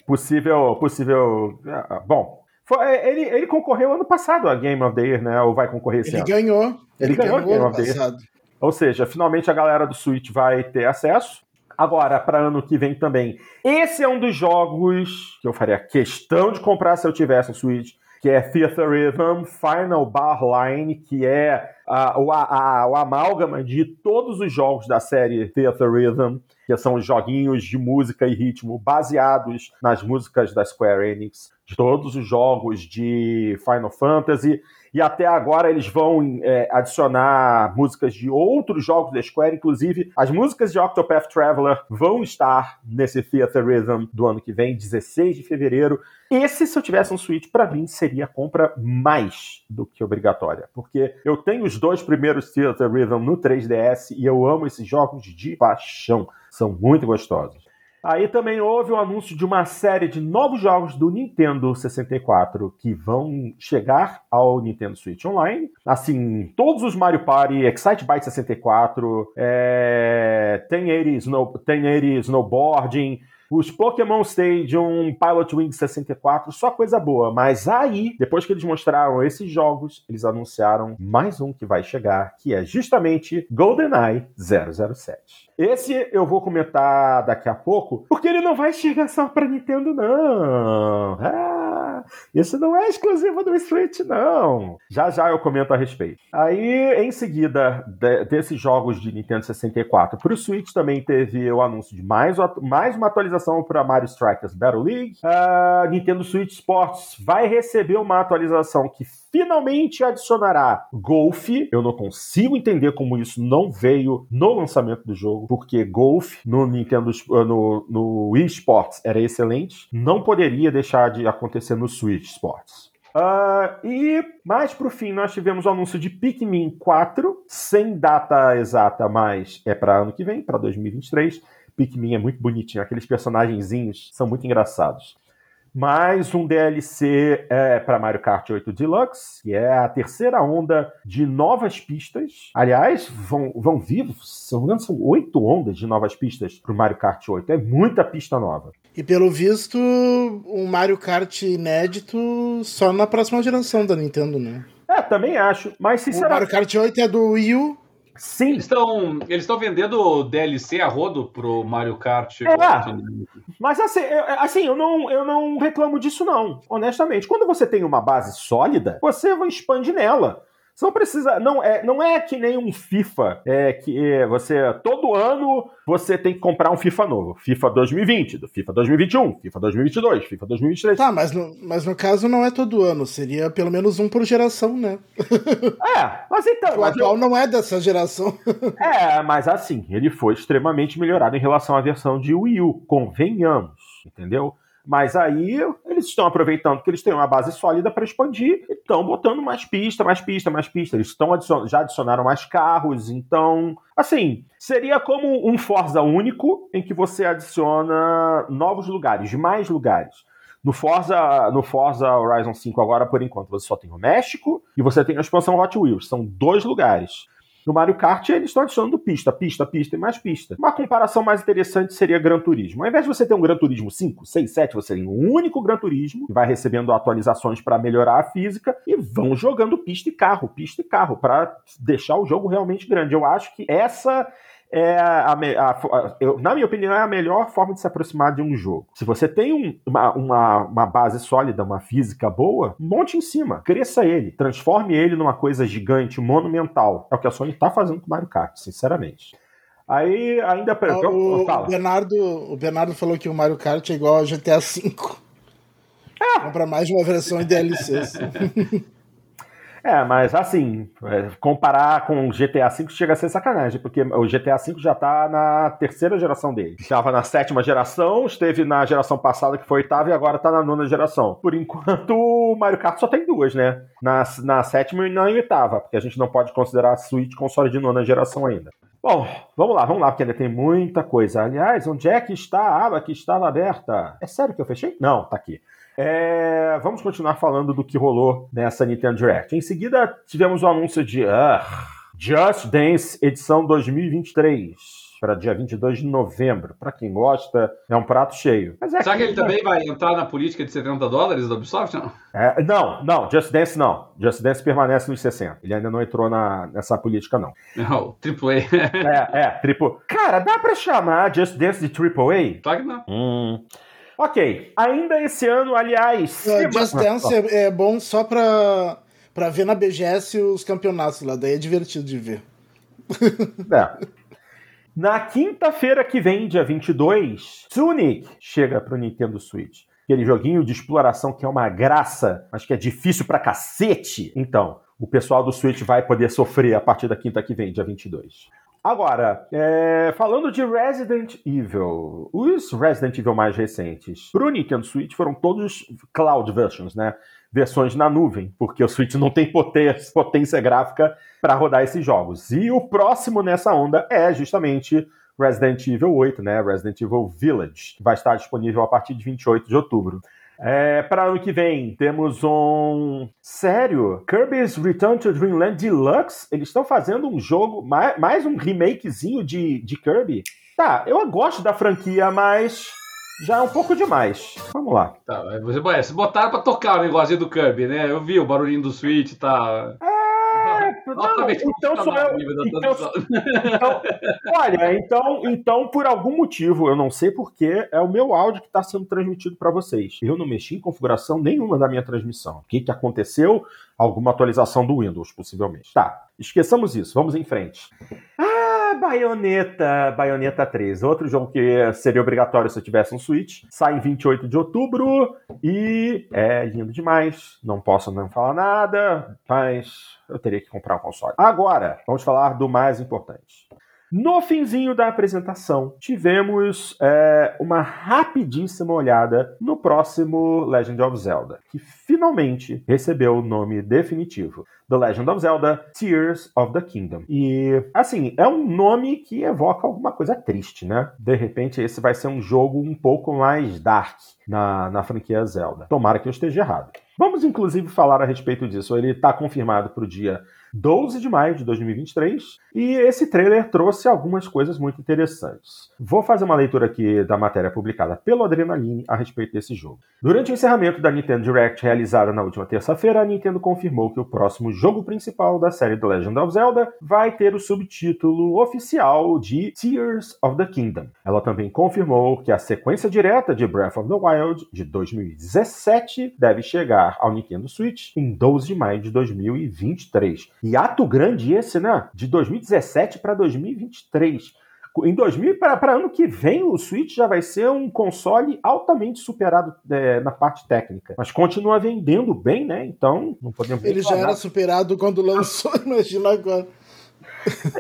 possível, possível, é, bom. Foi, ele, ele concorreu ano passado a Game of the Year, né? Ou vai concorrer esse ele ano? Ganhou. Ele, ele ganhou. Ele ganhou ano passado. Ou seja, finalmente a galera do Switch vai ter acesso. Agora, para ano que vem também. Esse é um dos jogos que eu faria questão de comprar se eu tivesse um Switch, que é Theater Rhythm Final Bar Line, que é a, o, a, o amálgama de todos os jogos da série Theater Rhythm, que são os joguinhos de música e ritmo baseados nas músicas da Square Enix, de todos os jogos de Final Fantasy e até agora eles vão é, adicionar músicas de outros jogos da Square, inclusive as músicas de Octopath Traveler vão estar nesse Theater Rhythm do ano que vem, 16 de fevereiro. Esse, se eu tivesse um Switch, para mim seria compra mais do que obrigatória, porque eu tenho os dois primeiros Theater Rhythm no 3DS e eu amo esses jogos de paixão, são muito gostosos. Aí também houve o anúncio de uma série de novos jogos do Nintendo 64 que vão chegar ao Nintendo Switch Online. Assim, todos os Mario Party, Excite Bike 64, é... tem ele Snow... tem ele Snowboarding, os Pokémon Stadium, Pilot Wing 64, só coisa boa. Mas aí, depois que eles mostraram esses jogos, eles anunciaram mais um que vai chegar, que é justamente GoldenEye 007. Esse eu vou comentar daqui a pouco, porque ele não vai chegar só para Nintendo, não. Ah, isso não é exclusivo do Switch, não. Já já eu comento a respeito. Aí, em seguida de, desses jogos de Nintendo 64 para o Switch, também teve o anúncio de mais, mais uma atualização para Mario Strikers Battle League. Uh, Nintendo Switch Sports vai receber uma atualização que finalmente adicionará Golf. Eu não consigo entender como isso não veio no lançamento do jogo, porque Golf no Nintendo no, no Wii Sports era excelente. Não poderia deixar de acontecer no Switch Sports. Uh, e mais pro fim, nós tivemos o anúncio de Pikmin 4, sem data exata, mas é para ano que vem, para 2023. Pikmin é muito bonitinho, aqueles personagenzinhos são muito engraçados mais um DLC é, para Mario Kart 8 Deluxe, que é a terceira onda de novas pistas. Aliás, vão, vão vir, se não me engano, são oito ondas de novas pistas para o Mario Kart 8. É muita pista nova. E pelo visto, um Mario Kart inédito só na próxima geração da Nintendo, né? É, também acho. Mas sinceramente. O Mario Kart 8 é do Wii U Sim. Eles estão eles vendendo DLC a rodo pro Mario Kart. É, mas assim eu, assim, eu não, eu não reclamo disso, não. Honestamente. Quando você tem uma base sólida, você expande nela. Você não precisa. Não é, não é que nem um FIFA, é que é, você. Todo ano você tem que comprar um FIFA novo. FIFA 2020, do FIFA 2021, FIFA 2022, FIFA 2023. Tá, mas no, mas no caso não é todo ano, seria pelo menos um por geração, né? É, mas então. O atual eu... não é dessa geração. É, mas assim, ele foi extremamente melhorado em relação à versão de Wii U, convenhamos, entendeu? Mas aí eles estão aproveitando que eles têm uma base sólida para expandir e estão botando mais pista, mais pista, mais pista. Eles estão adicion... já adicionaram mais carros, então, assim, seria como um Forza único em que você adiciona novos lugares, mais lugares. No Forza, no Forza Horizon 5 agora, por enquanto, você só tem o México e você tem a expansão Hot Wheels. São dois lugares. No Mario Kart, eles estão adicionando pista, pista, pista e mais pista. Uma comparação mais interessante seria Gran Turismo. Ao invés de você ter um Gran Turismo 5, 6, 7, você tem um único Gran Turismo que vai recebendo atualizações para melhorar a física e vão jogando pista e carro, pista e carro, para deixar o jogo realmente grande. Eu acho que essa é a, a, a, eu, na minha opinião, é a melhor forma de se aproximar de um jogo. Se você tem um, uma, uma, uma, base sólida, uma física boa, monte em cima, cresça ele, transforme ele numa coisa gigante, monumental. É o que a Sony está fazendo com o Mario Kart, sinceramente. Aí ainda. O, o, Bernardo, o Bernardo falou que o Mario Kart é igual ao GTA V. É. Compra mais de uma versão em DLCs. É, mas assim, é, comparar com o GTA V chega a ser sacanagem, porque o GTA V já tá na terceira geração dele. Estava na sétima geração, esteve na geração passada que foi oitava e agora tá na nona geração. Por enquanto, o Mario Kart só tem duas, né? Na, na sétima e na oitava, porque a gente não pode considerar a Switch console de nona geração ainda. Bom, vamos lá, vamos lá, porque ainda tem muita coisa. Aliás, onde é que está a aba que estava aberta? É sério que eu fechei? Não, tá aqui. É, vamos continuar falando do que rolou nessa Nintendo Direct. Em seguida, tivemos o anúncio de uh, Just Dance edição 2023 para dia 22 de novembro. Para quem gosta, é um prato cheio. Mas é Será que, ele também vai entrar na política de 70 dólares da Ubisoft? Não? É, não, não, Just Dance não. Just Dance permanece nos 60. Ele ainda não entrou na, nessa política, não. Não, AAA. é, é. Cara, dá para chamar Just Dance de AAA? Claro que não. Hum. Ok. Ainda esse ano, aliás. Uh, Just Dance é, é, bom só pra, pra ver na BGS os campeonatos lá, daí é divertido de ver. É. Na quinta-feira que vem, dia 22, Tunic chega pro Nintendo Switch. Aquele joguinho de exploração que é uma graça, mas que é difícil pra cacete. Então, o pessoal do Switch vai poder sofrer a partir da quinta que vem, dia 22. Agora, é, falando de Resident Evil, os Resident Evil mais recentes para o Nintendo Switch foram todos cloud versions, né? Versões na nuvem, porque o Switch não tem potência, potência gráfica para rodar esses jogos. E o próximo nessa onda é justamente Resident Evil 8, né? Resident Evil Village, que vai estar disponível a partir de 28 de outubro. É, para ano que vem, temos um. Sério? Kirby's Return to Dreamland Deluxe? Eles estão fazendo um jogo, mais, mais um remakezinho de, de Kirby? Tá, eu gosto da franquia, mas já é um pouco demais. Vamos lá. Tá, você, vocês botaram pra tocar o negócio do Kirby, né? Eu vi o barulhinho do Switch e tá. É, não, então sou eu. Então, então, olha, então, então, por algum motivo, eu não sei porquê, é o meu áudio que está sendo transmitido para vocês. Eu não mexi em configuração nenhuma da minha transmissão. O que, que aconteceu? Alguma atualização do Windows, possivelmente. Tá, esqueçamos isso, vamos em frente. Ah, Bayonetta, Bayonetta 3, outro jogo que seria obrigatório se eu tivesse um Switch. Sai em 28 de outubro e é lindo demais. Não posso não falar nada, mas eu teria que comprar um console. Agora, vamos falar do mais importante. No finzinho da apresentação, tivemos é, uma rapidíssima olhada no próximo Legend of Zelda, que finalmente recebeu o nome definitivo. The Legend of Zelda Tears of the Kingdom. E, assim, é um nome que evoca alguma coisa triste, né? De repente, esse vai ser um jogo um pouco mais dark na, na franquia Zelda. Tomara que eu esteja errado. Vamos, inclusive, falar a respeito disso. Ele está confirmado para o dia 12 de maio de 2023, e esse trailer trouxe algumas coisas muito interessantes. Vou fazer uma leitura aqui da matéria publicada pelo Adrenaline a respeito desse jogo. Durante o encerramento da Nintendo Direct realizada na última terça-feira, a Nintendo confirmou que o próximo jogo principal da série The Legend of Zelda vai ter o subtítulo oficial de Tears of the Kingdom. Ela também confirmou que a sequência direta de Breath of the Wild de 2017 deve chegar ao Nintendo Switch em 12 de maio de 2023 e ato grande esse, né? De 2017 para 2023. Em 2000 para ano que vem, o Switch já vai ser um console altamente superado é, na parte técnica. Mas continua vendendo bem, né? Então, não podemos. Ele já era superado quando lançou, imagina agora.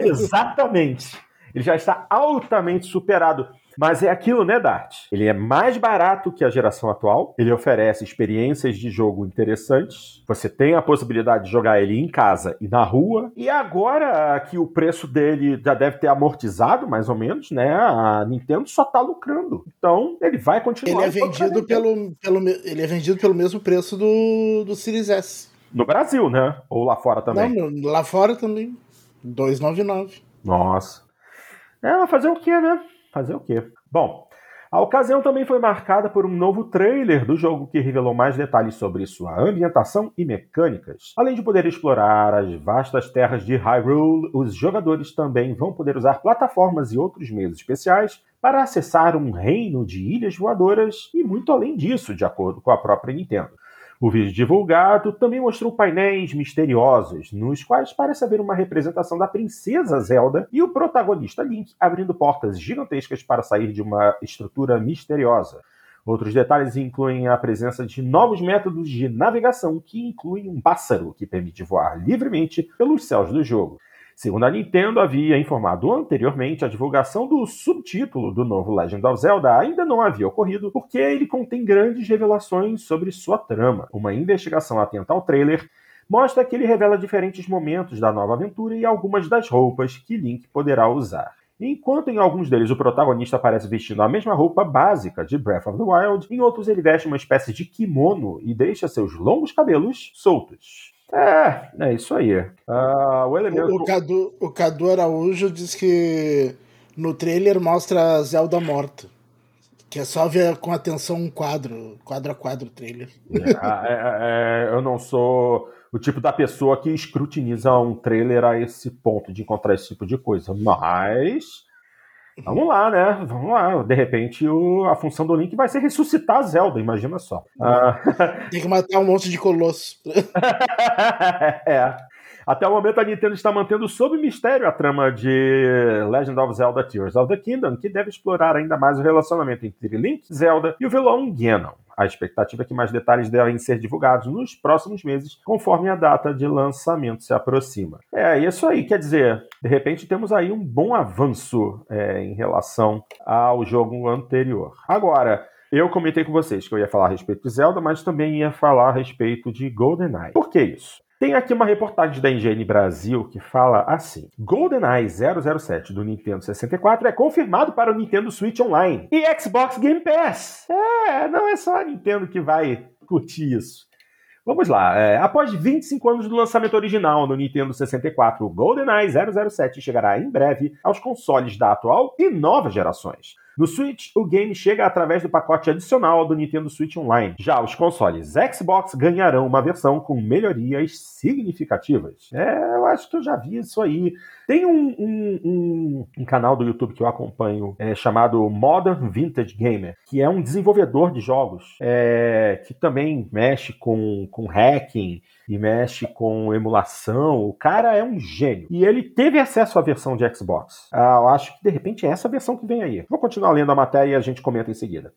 Exatamente. Ele já está altamente superado. Mas é aquilo, né, Dart? Ele é mais barato que a geração atual, ele oferece experiências de jogo interessantes, você tem a possibilidade de jogar ele em casa e na rua, e agora que o preço dele já deve ter amortizado, mais ou menos, né, a Nintendo só tá lucrando. Então, ele vai continuar. Ele é vendido, pelo, pelo, ele é vendido pelo mesmo preço do, do Series S. No Brasil, né? Ou lá fora também? Não, lá fora também. 2,99. Nossa. É, fazer o quê, né? Fazer o quê? Bom, a ocasião também foi marcada por um novo trailer do jogo que revelou mais detalhes sobre sua ambientação e mecânicas. Além de poder explorar as vastas terras de Hyrule, os jogadores também vão poder usar plataformas e outros meios especiais para acessar um reino de ilhas voadoras e muito além disso, de acordo com a própria Nintendo. O vídeo divulgado também mostrou painéis misteriosos, nos quais parece haver uma representação da princesa Zelda e o protagonista Link abrindo portas gigantescas para sair de uma estrutura misteriosa. Outros detalhes incluem a presença de novos métodos de navegação, que incluem um pássaro que permite voar livremente pelos céus do jogo. Segundo a Nintendo havia informado anteriormente, a divulgação do subtítulo do novo Legend of Zelda ainda não havia ocorrido porque ele contém grandes revelações sobre sua trama. Uma investigação atenta ao trailer mostra que ele revela diferentes momentos da nova aventura e algumas das roupas que Link poderá usar. Enquanto em alguns deles o protagonista aparece vestindo a mesma roupa básica de Breath of the Wild, em outros ele veste uma espécie de kimono e deixa seus longos cabelos soltos. É, é isso aí. Uh, o, elemento... o, Cadu, o Cadu Araújo diz que no trailer mostra a Zelda morta. Que é só ver com atenção um quadro, quadro a quadro trailer. É, é, é, eu não sou o tipo da pessoa que escrutiniza um trailer a esse ponto de encontrar esse tipo de coisa. Mas Vamos lá, né? Vamos lá. De repente, o, a função do Link vai ser ressuscitar a Zelda, imagina só. Ah. Tem que matar um monte de colosso. é. Até o momento, a Nintendo está mantendo sob mistério a trama de Legend of Zelda Tears of the Kingdom, que deve explorar ainda mais o relacionamento entre Link, Zelda e o vilão Ganon. A expectativa é que mais detalhes devem ser divulgados nos próximos meses, conforme a data de lançamento se aproxima. É isso aí, quer dizer, de repente temos aí um bom avanço é, em relação ao jogo anterior. Agora, eu comentei com vocês que eu ia falar a respeito de Zelda, mas também ia falar a respeito de GoldenEye. Por que isso? Tem aqui uma reportagem da IGN Brasil que fala assim: GoldenEye 007 do Nintendo 64 é confirmado para o Nintendo Switch Online e Xbox Game Pass. É, não é só a Nintendo que vai curtir isso. Vamos lá. É, após 25 anos do lançamento original no Nintendo 64, o GoldenEye 007 chegará em breve aos consoles da atual e nova gerações. No Switch, o game chega através do pacote adicional do Nintendo Switch Online. Já os consoles Xbox ganharão uma versão com melhorias significativas. É, eu acho que eu já vi isso aí. Tem um, um, um, um canal do YouTube que eu acompanho é, chamado Modern Vintage Gamer, que é um desenvolvedor de jogos é, que também mexe com, com hacking e mexe com emulação. O cara é um gênio. E ele teve acesso à versão de Xbox. Ah, eu acho que de repente é essa versão que vem aí. Vou continuar lendo a matéria e a gente comenta em seguida.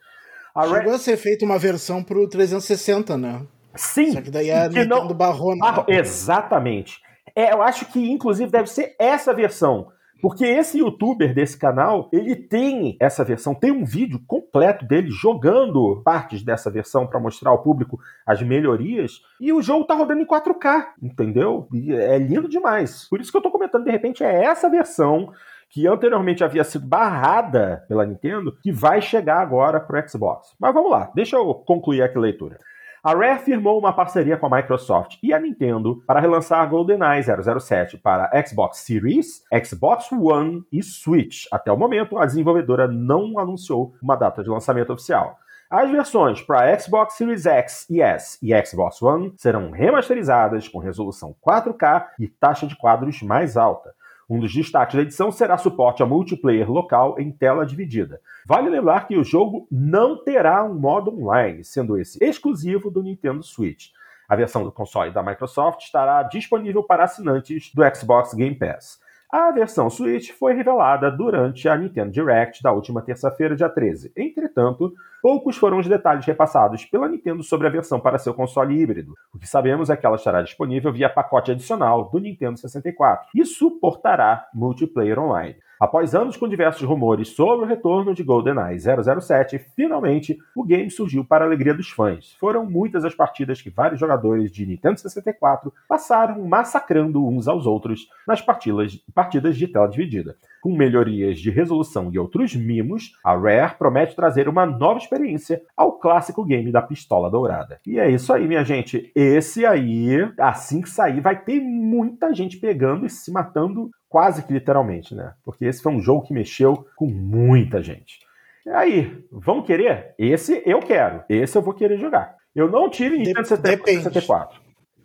A Chegou a ser feita uma versão pro 360, né? Sim. Só que daí a que não... barrou, né? Exatamente. É, eu acho que, inclusive, deve ser essa versão. Porque esse youtuber desse canal, ele tem essa versão, tem um vídeo completo dele jogando partes dessa versão para mostrar ao público as melhorias, e o jogo tá rodando em 4K, entendeu? E é lindo demais. Por isso que eu tô comentando, de repente, é essa versão que anteriormente havia sido barrada pela Nintendo, que vai chegar agora pro Xbox. Mas vamos lá, deixa eu concluir aqui a leitura. A Rare firmou uma parceria com a Microsoft e a Nintendo para relançar GoldenEye 007 para Xbox Series, Xbox One e Switch. Até o momento, a desenvolvedora não anunciou uma data de lançamento oficial. As versões para Xbox Series X e S e Xbox One serão remasterizadas com resolução 4K e taxa de quadros mais alta. Um dos destaques da edição será suporte a multiplayer local em tela dividida. Vale lembrar que o jogo não terá um modo online, sendo esse exclusivo do Nintendo Switch. A versão do console da Microsoft estará disponível para assinantes do Xbox Game Pass. A versão Switch foi revelada durante a Nintendo Direct da última terça-feira, dia 13. Entretanto, poucos foram os detalhes repassados pela Nintendo sobre a versão para seu console híbrido. O que sabemos é que ela estará disponível via pacote adicional do Nintendo 64 e suportará multiplayer online. Após anos com diversos rumores sobre o retorno de GoldenEye 007, finalmente o game surgiu para a alegria dos fãs. Foram muitas as partidas que vários jogadores de Nintendo 64 passaram massacrando uns aos outros nas partidas, partidas de tela dividida. Com melhorias de resolução e outros mimos, a Rare promete trazer uma nova experiência ao clássico game da pistola dourada. E é isso aí, minha gente. Esse aí, assim que sair, vai ter muita gente pegando e se matando quase que literalmente, né? Porque esse foi um jogo que mexeu com muita gente. E aí, vamos querer? Esse eu quero. Esse eu vou querer jogar. Eu não tive Nintendo Depende. 64.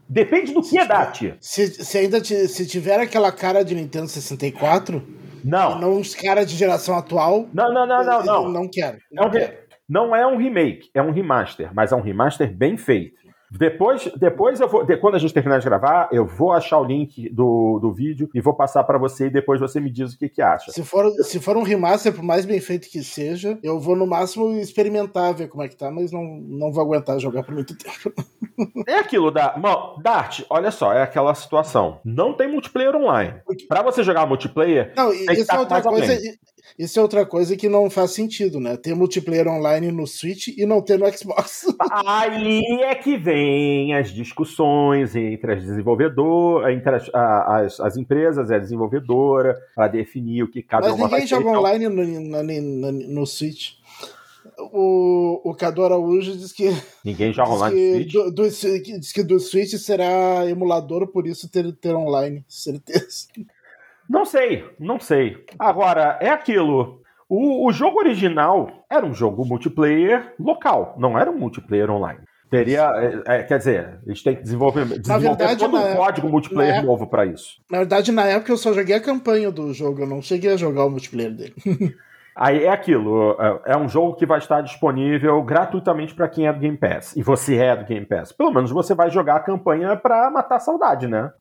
Depende do que é Dati. Se, se ainda se tiver aquela cara de Nintendo 64, não. não uns cara de geração atual. Não, não, não, não, não. Não quero. Não, não, quero. não é um remake, é um remaster, mas é um remaster bem feito. Depois, depois eu vou, de, quando a gente terminar de gravar, eu vou achar o link do, do vídeo e vou passar para você e depois você me diz o que, que acha. Se for, se for um remaster, por mais bem feito que seja, eu vou no máximo experimentar, ver como é que tá, mas não, não vou aguentar jogar por muito tempo. É aquilo da. Mano, Dart, olha só, é aquela situação. Não tem multiplayer online. Para você jogar multiplayer. Não, isso é outra coisa. Isso é outra coisa que não faz sentido, né? Ter multiplayer online no Switch e não ter no Xbox. Aí é que vem as discussões entre as desenvolvedoras, entre as, as, as empresas e a desenvolvedora, para definir o que cada Mas uma vai Mas ninguém joga online no, no, no, Switch. O, o Cadu Araújo diz que. Ninguém joga online Switch? Do, do, diz que do Switch será emulador, por isso ter, ter online, certeza. Não sei, não sei. Agora, é aquilo. O, o jogo original era um jogo multiplayer local, não era um multiplayer online. Teria, é, é, quer dizer, eles têm que desenvolver, desenvolver verdade, todo um código multiplayer época, novo para isso. Na verdade, na época eu só joguei a campanha do jogo, eu não cheguei a jogar o multiplayer dele. Aí é aquilo, é, é um jogo que vai estar disponível gratuitamente para quem é do Game Pass. E você é do Game Pass. Pelo menos você vai jogar a campanha para matar a saudade, né?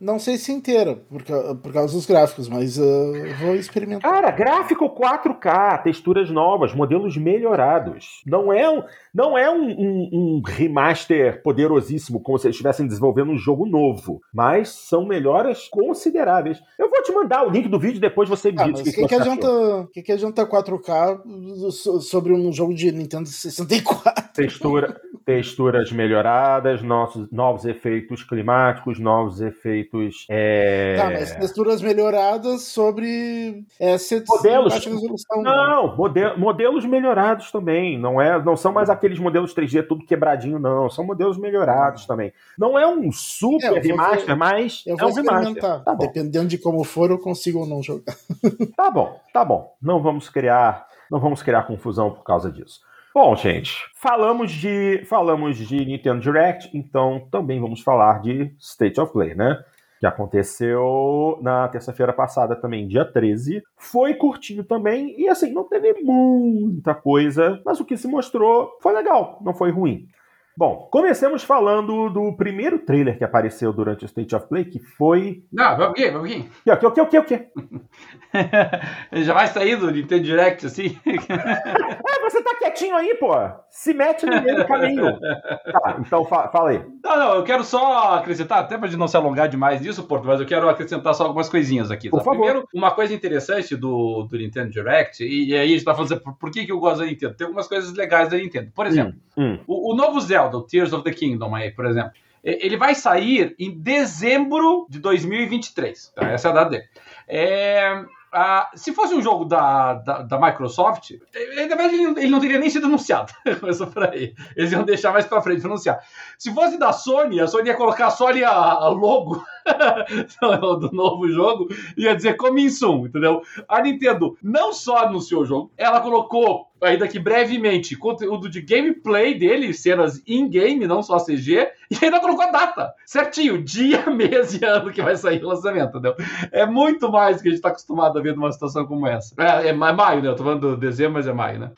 Não sei se inteira, por, por causa dos gráficos, mas uh, vou experimentar. Cara, gráfico 4K, texturas novas, modelos melhorados. Não é um, não é um, um, um remaster poderosíssimo, como se eles estivessem desenvolvendo um jogo novo. Mas são melhoras consideráveis. Eu vou te mandar o link do vídeo, depois você me ah, diz o que, que, que, adianta, que, que adianta 4K sobre um jogo de Nintendo 64? Textura. Texturas melhoradas, nossos, novos efeitos climáticos, novos efeitos. É... Tá, mas texturas melhoradas sobre assets modelos. resolução. Né? Não, model, modelos melhorados também. Não, é, não são mais aqueles modelos 3D tudo quebradinho, não. São modelos melhorados também. Não é um super é, remaster, mas eu vou é um remaster. Tá Dependendo de como for, eu consigo ou não jogar. tá bom, tá bom. Não vamos criar, não vamos criar confusão por causa disso. Bom, gente, falamos de falamos de Nintendo Direct, então também vamos falar de State of Play, né? Que aconteceu na terça-feira passada também, dia 13. Foi curtinho também, e assim, não teve muita coisa, mas o que se mostrou foi legal, não foi ruim. Bom, comecemos falando do primeiro trailer que apareceu durante o State of Play, que foi. Não, vai o quê? Vai o quê? O quê? O quê? O quê? O quê? Ele já vai sair do Nintendo Direct assim? é, você tá quietinho aí, pô. Se mete no meio do caminho. Tá, então fa fala aí. Não, não, eu quero só acrescentar, até para não se alongar demais nisso, Porto, mas eu quero acrescentar só algumas coisinhas aqui. Tá? Por favor. Primeiro, uma coisa interessante do, do Nintendo Direct, e, e aí a gente tá falando assim, por, por que, que eu gosto da Nintendo? Tem algumas coisas legais da Nintendo. Por exemplo, hum, hum. O, o novo Zelda Zelda, o Tears of the Kingdom aí, por exemplo. Ele vai sair em dezembro de 2023. Tá? Essa é a data dele. É, se fosse um jogo da, da, da Microsoft, ele, ele, não teria nem sido anunciado. Começa por aí. Eles iam deixar mais pra frente anunciar. Se fosse da Sony, a Sony ia colocar só ali a, a logo do novo jogo ia dizer Coming Soon, entendeu? A Nintendo não só anunciou o jogo, ela colocou ainda que brevemente, conteúdo de gameplay dele, cenas in-game, não só CG, e ainda colocou a data, certinho, dia, mês e ano que vai sair o lançamento, entendeu? É muito mais do que a gente está acostumado a ver numa situação como essa. É, é maio, né? Eu tô falando de dezembro, mas é maio, né?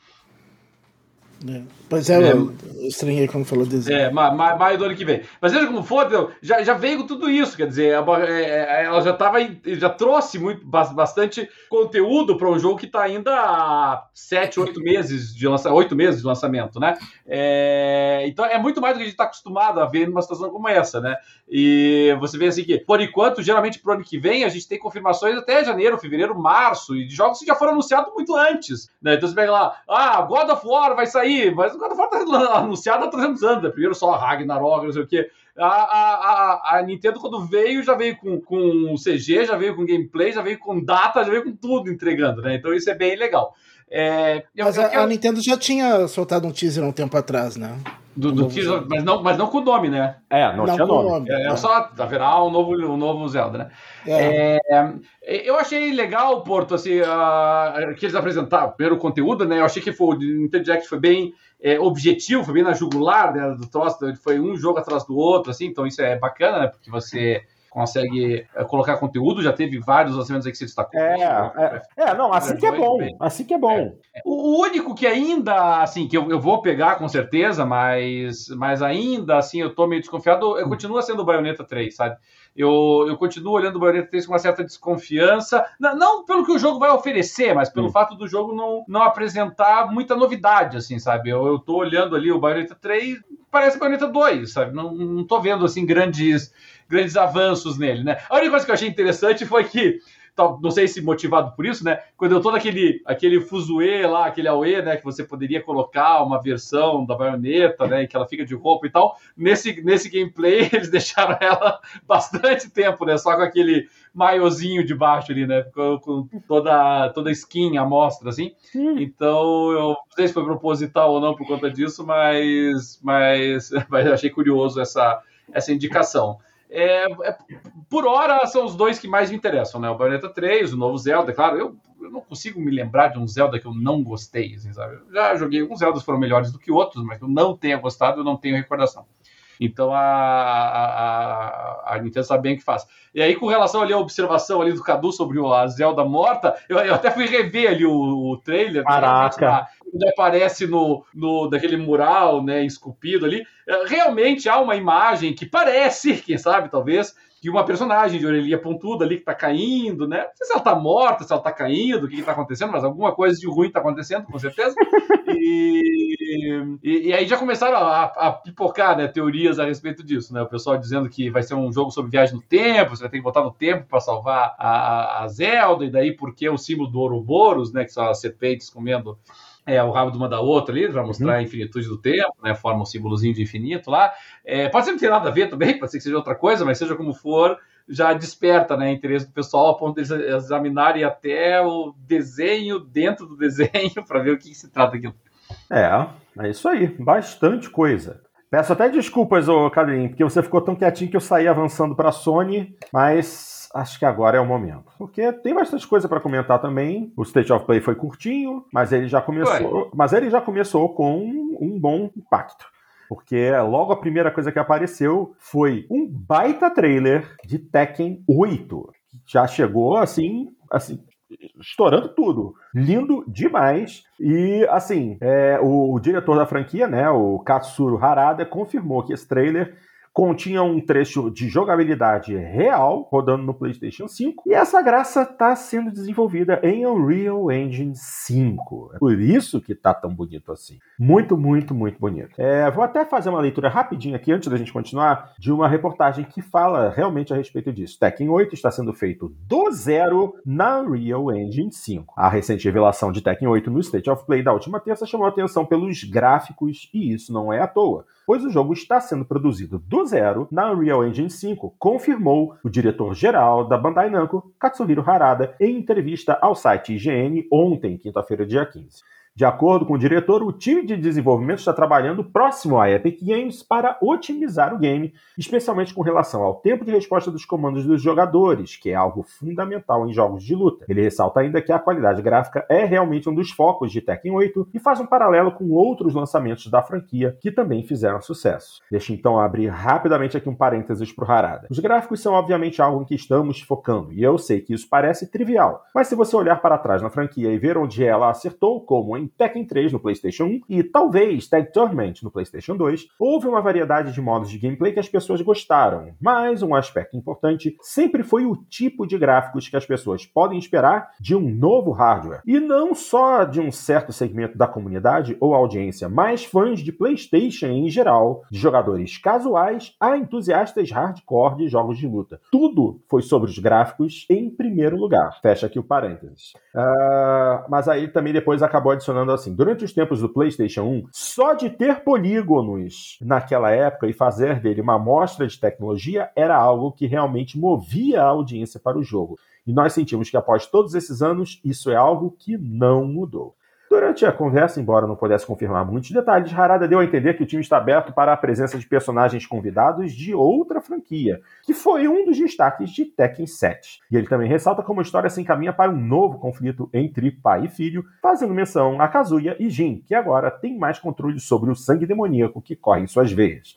É. Pois é, é, eu estranhei quando falou dezembro. É, maio do ano que vem. Mas seja como for, já, já veio tudo isso, quer dizer, é, é, ela já tava, já trouxe muito, bastante conteúdo para um jogo que está ainda há sete, oito meses de lançamento, oito meses de lançamento, né? É, então é muito mais do que a gente está acostumado a ver numa situação como essa, né? E você vê assim que, por enquanto, geralmente pro ano que vem, a gente tem confirmações até janeiro, fevereiro, março, e de jogos que já foram anunciados muito antes, né? Então você pega lá, ah, God of War vai sair mas o God of War tá anunciado há 300 anos, né? Primeiro só Ragnarok, não sei o quê. A, a, a, a, Nintendo, quando veio, já veio com, com CG, já veio com gameplay, já veio com data, já veio com tudo entregando, né? Então isso é bem legal. É, mas eu, a, a, Nintendo já tinha soltado um teaser um tempo atrás, né? Do, do teaser, mas não, mas não com o nome, né? É, não, não tinha nome. nome. É, é, só haverá um novo, um novo Zelda, né? É. É, eu achei legal, Porto, assim, uh, que eles apresentaram primeiro o conteúdo, né? Eu achei que foi, o Nintendo Direct foi bem é, objetivo, foi bem na jugular né, do troço, foi um jogo atrás do outro, assim, então isso é bacana, né? Porque você consegue é, colocar conteúdo, já teve vários lançamentos aí que você destacou. É, é, é não, assim que é bom, assim que é bom. É. O único que ainda, assim, que eu, eu vou pegar com certeza, mas, mas ainda, assim, eu tô meio desconfiado, eu continua sendo o Bayonetta 3, sabe? Eu, eu continuo olhando o Bayonetta 3 com uma certa desconfiança, não, não pelo que o jogo vai oferecer, mas pelo hum. fato do jogo não, não apresentar muita novidade, assim, sabe? Eu, eu tô olhando ali o Bayonetta 3, parece Bayonetta 2, sabe? Não, não tô vendo, assim, grandes grandes avanços nele, né? A única coisa que eu achei interessante foi que não sei se motivado por isso, né? Quando eu tô naquele aquele fuzuê lá, aquele AUE, né? Que você poderia colocar uma versão da baioneta, né? Que ela fica de roupa e tal. Nesse, nesse gameplay, eles deixaram ela bastante tempo, né? Só com aquele maiozinho de baixo ali, né? Com, com toda, toda a skin, a mostra, assim. Hum. Então, eu não sei se foi proposital ou não por conta disso, mas, mas, mas eu achei curioso essa, essa indicação. É, é, por hora são os dois que mais me interessam, né? O Bayonetta 3, o novo Zelda, claro, eu, eu não consigo me lembrar de um Zelda que eu não gostei, assim, sabe? Eu já joguei alguns Zeldas foram melhores do que outros, mas eu não tenha gostado, eu não tenho recordação. Então a, a, a, Nintendo sabe bem o que faz. E aí, com relação ali à observação ali do Cadu sobre a Zelda morta, eu, eu até fui rever ali o, o trailer. Né, Caraca! Quando aparece no, no daquele mural, né, esculpido ali, é, realmente há uma imagem que parece, quem sabe, talvez, de uma personagem de orelhinha pontuda ali que tá caindo, né? Não sei se ela tá morta, se ela tá caindo, o que, que tá acontecendo, mas alguma coisa de ruim tá acontecendo, com certeza. E, e, e aí já começaram a, a, pipocar né, teorias a respeito disso, né? O pessoal dizendo que vai ser um jogo sobre viagem no tempo, você vai ter que voltar no tempo para salvar a, a Zelda, e daí porque o símbolo do Ouroboros, né? Que são as serpentes comendo é, o rabo de uma da outra ali, para mostrar uhum. a infinitude do tempo, né? Forma um símbolozinho de infinito lá. É, pode ser que não tenha nada a ver também, pode ser que seja outra coisa, mas seja como for, já desperta né, interesse do pessoal a ponto de eles examinarem até o desenho dentro do desenho para ver o que, que se trata aquilo. É, é isso aí, bastante coisa. Peço até desculpas, ô Cadrinho, porque você ficou tão quietinho que eu saí avançando para a Sony, mas acho que agora é o momento. Porque tem bastante coisa para comentar também. O State of Play foi curtinho, mas ele já começou, mas ele já começou com um bom impacto. Porque logo a primeira coisa que apareceu foi um baita trailer de Tekken 8. Já chegou assim, assim estourando tudo. Lindo demais. E, assim, é, o, o, diretor da franquia, né, o Katsuro Harada, confirmou que esse trailer continha um trecho de jogabilidade real rodando no PlayStation 5 e essa graça está sendo desenvolvida em Unreal Engine 5. É por isso que tá tão bonito assim. Muito, muito, muito bonito. É, vou até fazer uma leitura rapidinha aqui antes da gente continuar de uma reportagem que fala realmente a respeito disso. Tekken 8 está sendo feito do zero na Unreal Engine 5. A recente revelação de Tekken 8 no State of Play da última terça chamou a atenção pelos gráficos e isso não é à toa pois o jogo está sendo produzido do zero na Unreal Engine 5, confirmou o diretor-geral da Bandai Namco, Katsuhiro Harada, em entrevista ao site IGN ontem, quinta-feira, dia 15. De acordo com o diretor, o time de desenvolvimento está trabalhando próximo à Epic Games para otimizar o game, especialmente com relação ao tempo de resposta dos comandos dos jogadores, que é algo fundamental em jogos de luta. Ele ressalta ainda que a qualidade gráfica é realmente um dos focos de Tekken 8 e faz um paralelo com outros lançamentos da franquia que também fizeram sucesso. Deixa então abrir rapidamente aqui um parênteses para o Harada. Os gráficos são obviamente algo em que estamos focando, e eu sei que isso parece trivial, mas se você olhar para trás na franquia e ver onde ela acertou, como em Tekken 3 no PlayStation 1 e talvez Tag Tournament no PlayStation 2, houve uma variedade de modos de gameplay que as pessoas gostaram, mas um aspecto importante sempre foi o tipo de gráficos que as pessoas podem esperar de um novo hardware. E não só de um certo segmento da comunidade ou audiência, mas fãs de PlayStation em geral, de jogadores casuais a entusiastas hardcore de jogos de luta. Tudo foi sobre os gráficos em primeiro lugar. Fecha aqui o parênteses. Uh, mas aí também depois acabou adicionando adicionando assim: durante os tempos do PlayStation 1, só de ter polígonos naquela época e fazer dele uma amostra de tecnologia era algo que realmente movia a audiência para o jogo. E nós sentimos que após todos esses anos, isso é algo que não mudou. Durante a conversa, embora não pudesse confirmar muitos detalhes, Harada deu a entender que o time está aberto para a presença de personagens convidados de outra franquia, que foi um dos destaques de Tekken 7. E ele também ressalta como a história se encaminha para um novo conflito entre pai e filho, fazendo menção a Kazuya e Jin, que agora tem mais controle sobre o sangue demoníaco que corre em suas veias.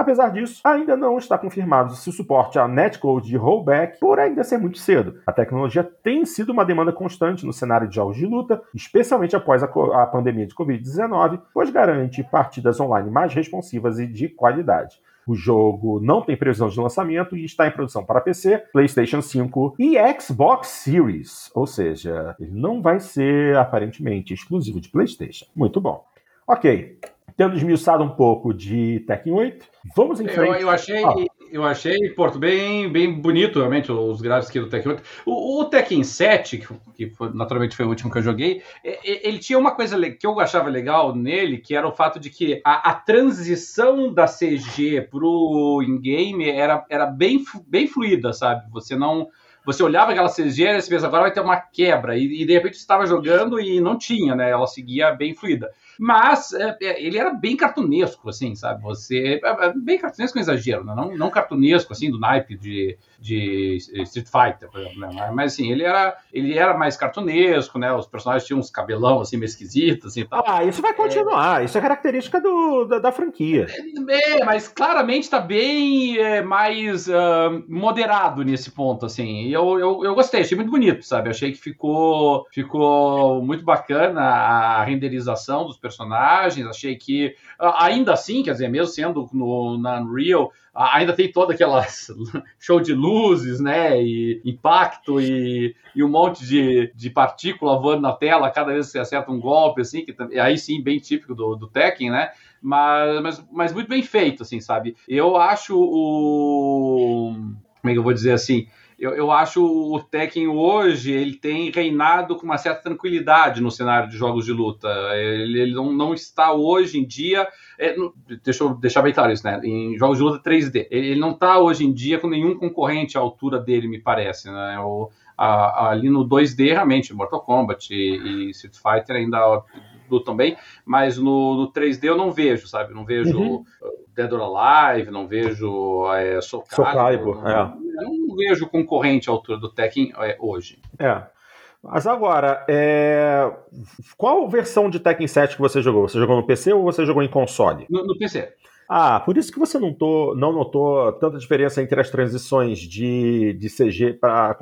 Apesar disso, ainda não está confirmado se o suporte a netcode de rollback por ainda ser muito cedo. A tecnologia tem sido uma demanda constante no cenário de jogos de luta, especialmente após a, a pandemia de Covid-19, pois garante partidas online mais responsivas e de qualidade. O jogo não tem previsão de lançamento e está em produção para PC, PlayStation 5 e Xbox Series. Ou seja, ele não vai ser aparentemente exclusivo de PlayStation. Muito bom. Ok, tendo esmiuçado um pouco de Tekken 8, vamos em frente. Eu, eu achei, ah. eu achei, Porto, bem, bem bonito, realmente, os gráficos aqui do Tekken 8. O, o Tekken 7, que, que foi, naturalmente foi o último que eu joguei, ele tinha uma coisa que eu achava legal nele, que era o fato de que a, a transição da CG pro in-game era, era bem, bem fluida, sabe? Você não você olhava aquela CG e você pensa, agora vai ter uma quebra. E, e de repente você estava jogando e não tinha, né? Ela seguia bem fluida. Mas é, é, ele era bem cartunesco, assim, sabe? Você. É, é, bem cartunesco com exagero, né? não, não cartunesco, assim, do naipe de, de Street Fighter, por exemplo, né? Mas assim, ele era, ele era mais cartunesco, né? Os personagens tinham uns cabelão assim, meio esquisitos assim, tal. Ah, isso vai continuar, é... isso é característica do, da, da franquia. É, mas claramente está bem é, mais uh, moderado nesse ponto, assim. Eu, eu, eu gostei, achei muito bonito, sabe? Achei que ficou, ficou muito bacana a renderização dos personagens, achei que, ainda assim, quer dizer, mesmo sendo no, na Unreal, ainda tem toda aquela show de luzes, né, e impacto e, e um monte de, de partícula voando na tela cada vez que você acerta um golpe, assim, que aí sim, bem típico do, do Tekken, né, mas, mas, mas muito bem feito, assim, sabe? Eu acho o... como é que eu vou dizer assim? Eu, eu acho o Tekken hoje, ele tem reinado com uma certa tranquilidade no cenário de jogos de luta. Ele, ele não, não, está hoje em dia. É, deixa eu deixar bem claro isso, né? Em jogos de luta 3D. Ele, ele não está hoje em dia com nenhum concorrente à altura dele, me parece. Né? O, a, ali no 2D, realmente, Mortal Kombat e, e Street Fighter ainda lutam bem, mas no, no 3D eu não vejo, sabe? Não vejo uhum. Dead or Alive, não vejo é, Soul Calibur. é. Eu não vejo concorrente à altura do Tekken é, hoje. É. Mas agora, é... qual versão de Tekken 7 que você jogou? Você jogou no PC ou você jogou em console? No, no PC. Ah, por isso que você não, tô, não notou tanta diferença entre as transições de, de CG para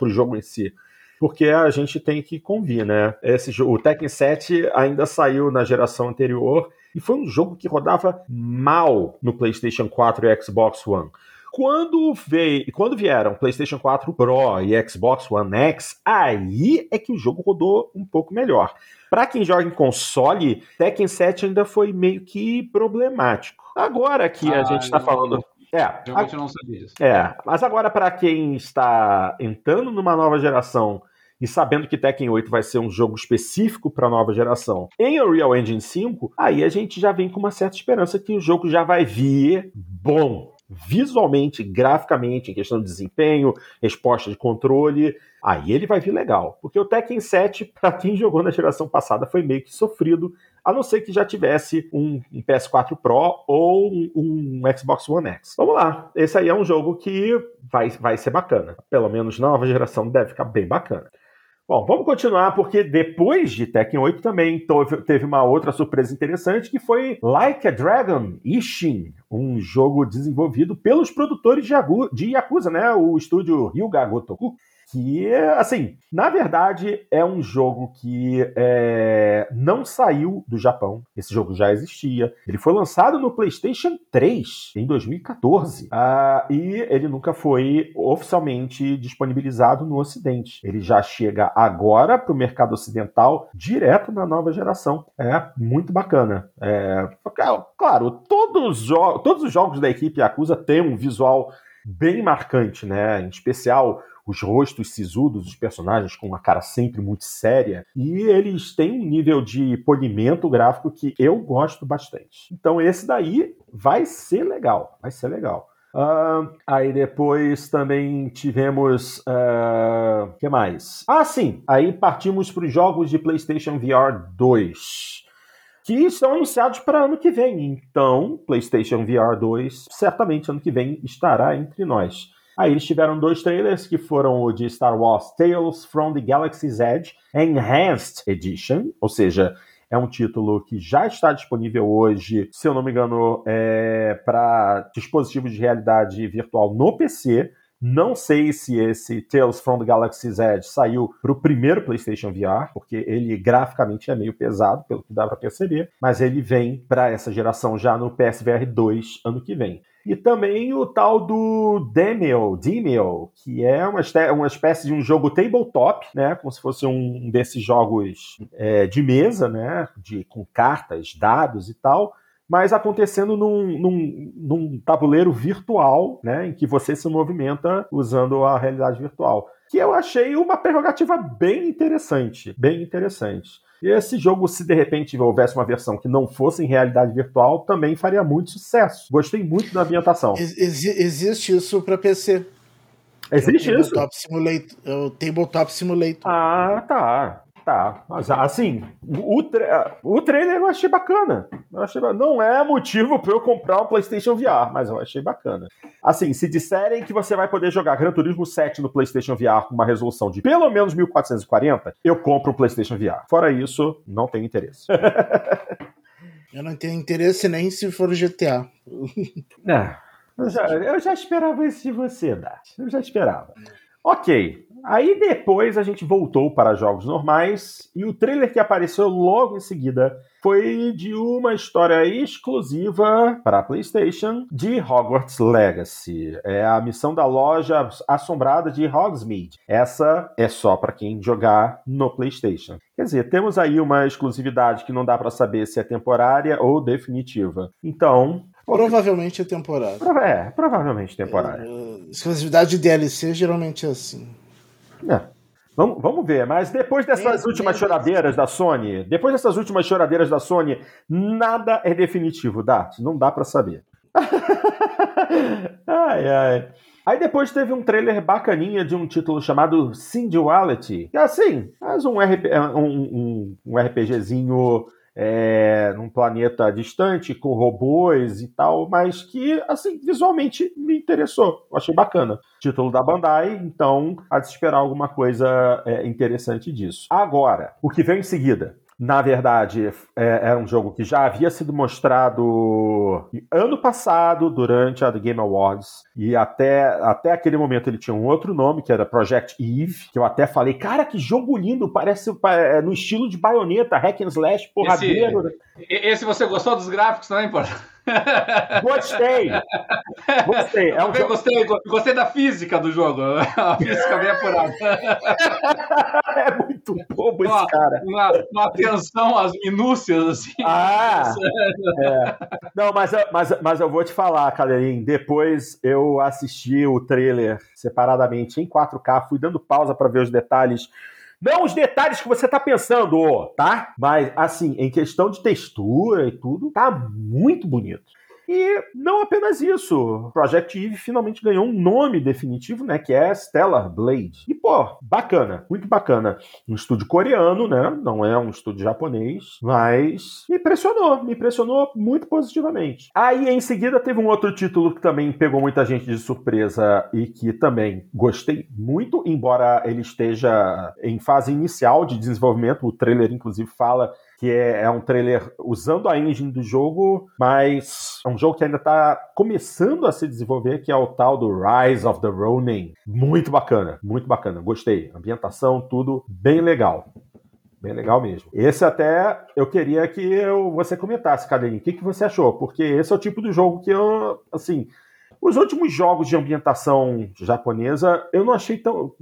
o jogo em si. Porque a gente tem que convir, né? Esse, o Tekken 7 ainda saiu na geração anterior e foi um jogo que rodava mal no PlayStation 4 e Xbox One. Quando, veio, quando vieram PlayStation 4 Pro e Xbox One X, aí é que o jogo rodou um pouco melhor. Para quem joga em console, Tekken 7 ainda foi meio que problemático. Agora que ah, a gente está falando. É, eu não sabia disso. É, mas agora para quem está entrando numa nova geração e sabendo que Tekken 8 vai ser um jogo específico para a nova geração em Unreal Engine 5, aí a gente já vem com uma certa esperança que o jogo já vai vir bom visualmente, graficamente, em questão de desempenho, resposta de controle, aí ele vai vir legal. Porque o Tekken 7, para quem jogou na geração passada, foi meio que sofrido, a não ser que já tivesse um, um PS4 Pro ou um, um, Xbox One X. Vamos lá, esse aí é um jogo que vai, vai ser bacana. Pelo menos na nova geração deve ficar bem bacana. Bom, vamos continuar, porque depois de Tekken 8 também teve uma outra surpresa interessante, que foi Like a Dragon Ishin, um jogo desenvolvido pelos produtores de Yakuza, né? O estúdio Ryuga Gotoku que, assim, na verdade é um jogo que é, não saiu do Japão. Esse jogo já existia. Ele foi lançado no PlayStation 3 em 2014 uh, ah, e ele nunca foi oficialmente disponibilizado no Ocidente. Ele já chega agora para o mercado ocidental direto na nova geração. É muito bacana. É, claro, todos, todos os jogos da equipe Yakuza têm um visual bem marcante, né? Em especial os rostos sisudos dos personagens com uma cara sempre muito séria. E eles têm um nível de polimento gráfico que eu gosto bastante. Então esse daí vai ser legal, vai ser legal. Uh, aí depois também tivemos. O uh, que mais? Ah, sim! Aí partimos para os jogos de PlayStation VR 2 que estão anunciados para ano que vem. Então, PlayStation VR 2 certamente ano que vem estará entre nós. Aí eles tiveram dois trailers que foram o de Star Wars Tales from the Galaxy's Edge Enhanced Edition, ou seja, é um título que já está disponível hoje, se eu não me engano, é para dispositivos de realidade virtual no PC. Não sei se esse Tales from the Galaxy's Edge saiu para o primeiro PlayStation VR, porque ele graficamente é meio pesado, pelo que dá para perceber, mas ele vem para essa geração já no PSVR 2 ano que vem. E também o tal do Demio, Demio, que é uma, uma espécie de um jogo tabletop, né? Como se fosse um desses jogos é, de mesa, né? De, com cartas, dados e tal mas acontecendo num, num, num, tabuleiro virtual, né, em que você se movimenta usando a realidade virtual. Que eu achei uma prerrogativa bem interessante, bem interessante. E esse jogo, se de repente houvesse uma versão que não fosse em realidade virtual, também faria muito sucesso. Gostei muito da ambientação. Ex existe isso para PC. Existe é isso? Simulator, é o Tabletop Simulator. Ah, tá. Tá, mas assim, o, tra o trailer eu achei bacana. Eu achei, não é motivo para eu comprar um PlayStation VR, mas eu achei bacana. Assim, se disserem que você vai poder jogar Gran Turismo 7 no PlayStation VR com uma resolução de pelo menos 1440, eu compro o PlayStation VR. Fora isso, não tenho interesse. eu não tenho interesse nem se for GTA. É, eu, já, eu já esperava isso de você, Dart. Eu já esperava. Ok, Aí depois a gente voltou para jogos normais e o trailer que apareceu logo em seguida foi de uma história exclusiva para PlayStation de Hogwarts Legacy. É a missão da loja assombrada de Hogsmeade. Essa é só para quem jogar no PlayStation. Quer dizer, temos aí uma exclusividade que não dá para saber se é temporária ou definitiva. Então, Provavelmente é temporário. É, provavelmente. É, exclusividade de DLC geralmente é assim. É. Vamos, vamos ver, mas depois dessas últimas choradeiras da Sony, depois dessas últimas choradeiras da Sony, nada é definitivo, Dart. Não dá para saber. ai, ai. Aí depois teve um trailer bacaninha de um título chamado Sinduality. Que é assim, faz um, RP, um, um, um RPGzinho é, num planeta distante, com robôs e tal, mas que, assim, visualmente me interessou. Eu achei bacana. Título da Bandai, então há de esperar alguma coisa é, interessante disso. Agora, o que vem em seguida? Na verdade, é, era um jogo que já havia sido mostrado ano passado, durante a The Game Awards. E até, até aquele momento ele tinha um outro nome, que era Project Eve, que eu até falei, cara, que jogo lindo, parece é, no estilo de baioneta, hack and slash, porradeiro. Esse, esse você gostou dos gráficos também, pô? Gostei! Gostei. É um jogo... gostei, gostei da física do jogo. A física bem apurada. É muito bobo uma, esse cara. Uma, uma atenção às minúcias, assim. Ah! É. Não, mas, mas, mas eu vou te falar, Cadeirinho. Depois eu assisti o trailer separadamente em 4K, fui dando pausa para ver os detalhes não os detalhes que você tá pensando, tá? Mas, assim, em questão de textura e tudo, tá muito bonito. E não apenas isso, Project Eve finalmente ganhou um nome definitivo, né, que é Stellar Blade. E pô, bacana, muito bacana. Um estúdio coreano, né, não é um estúdio japonês, mas me impressionou, me impressionou muito positivamente. Aí em seguida teve um outro título que também pegou muita gente de surpresa e que também gostei muito, embora ele esteja em fase inicial de desenvolvimento, o trailer inclusive fala que é, é, um trailer usando a engine do jogo, mas é um jogo que ainda está começando a se desenvolver, que é o tal do Rise of the Ronin. Muito bacana, muito bacana, gostei. Ambientação, tudo bem legal. Bem legal mesmo. Esse até eu queria que eu, você comentasse, Cadeirinho. O que, que você achou? Porque esse é o tipo do jogo que eu, assim, os últimos jogos de ambientação japonesa, eu não achei tão.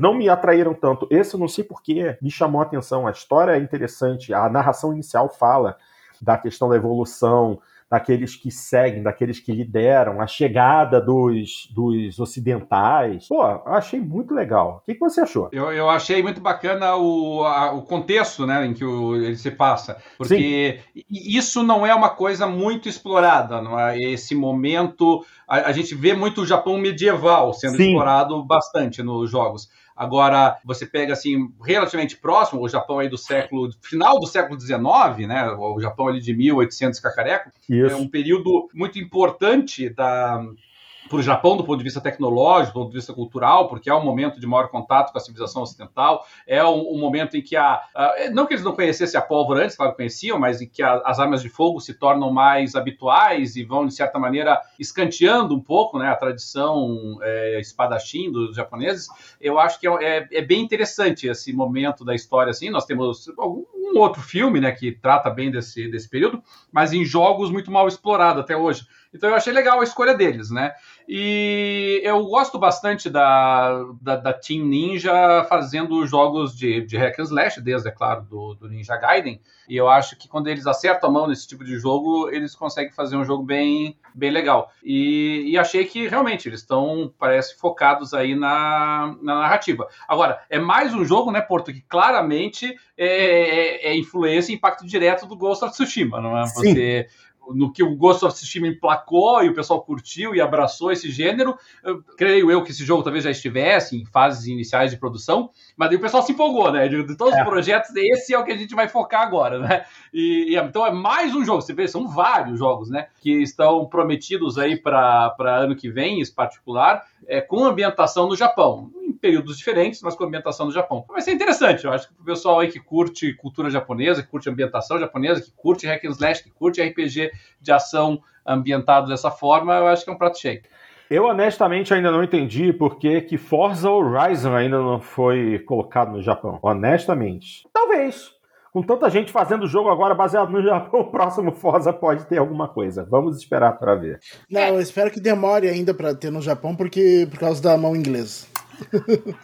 não me atraíram tanto. Esse eu não sei porquê, me chamou a atenção. A história é interessante, a narração inicial fala da questão da evolução, daqueles que seguem, daqueles que lideram, a chegada dos, dos ocidentais. Pô, achei muito legal. O que, que você achou? Eu, eu achei muito bacana o, a, o contexto né, em que o, ele se passa, porque Sim. isso não é uma coisa muito explorada, não é? esse momento. A, a gente vê muito o Japão medieval sendo Sim. explorado bastante nos jogos. Agora, você pega assim, relativamente próximo, o Japão aí do século, final do século XIX, né? O Japão ali de 1800 cacareco, Isso. é um período muito importante da para o Japão do ponto de vista tecnológico, do ponto de vista cultural, porque é um momento de maior contato com a civilização ocidental, é um, um momento em que a, a, não que eles não conhecessem a pólvora antes, claro que conheciam, mas em que a, as armas de fogo se tornam mais habituais e vão de certa maneira escanteando um pouco, né, a tradição é, espadachim dos japoneses. Eu acho que é, é, é, bem interessante esse momento da história. Assim, nós temos algum um outro filme, né, que trata bem desse desse período, mas em jogos muito mal explorado até hoje. Então eu achei legal a escolha deles, né? E eu gosto bastante da, da, da Team Ninja fazendo jogos de, de hack and slash, desde, é claro, do, do, Ninja Gaiden. E eu acho que quando eles acertam a mão nesse tipo de jogo, eles conseguem fazer um jogo bem, bem legal. E, e achei que realmente eles estão, parece, focados aí na, na narrativa. Agora, é mais um jogo, né, Porto, que claramente é, é, é influência e impacto direto do Ghost of Tsushima, não é? Sim. Você no que o Ghost of Tsushima emplacou e o pessoal curtiu e abraçou esse gênero. Eu, creio eu que esse jogo talvez já estivesse em fases iniciais de produção, mas aí o pessoal se empolgou, né? De, de todos é. os projetos, esse é o que a gente vai focar agora, né? E, e, então é mais um jogo. Você vê, são vários jogos, né? Que estão prometidos aí para ano que vem, em particular, é, com ambientação no Japão períodos diferentes, mas com ambientação do Japão. Vai ser interessante, eu acho que o pessoal aí que curte cultura japonesa, que curte ambientação japonesa, que curte hack and slash, que curte RPG de ação ambientado dessa forma, eu acho que é um prato cheio. Eu honestamente ainda não entendi por que, que Forza Horizon ainda não foi colocado no Japão. Honestamente. Talvez. Com tanta gente fazendo jogo agora baseado no Japão, o próximo Forza pode ter alguma coisa. Vamos esperar para ver. Não, eu espero que demore ainda para ter no Japão, porque por causa da mão inglesa.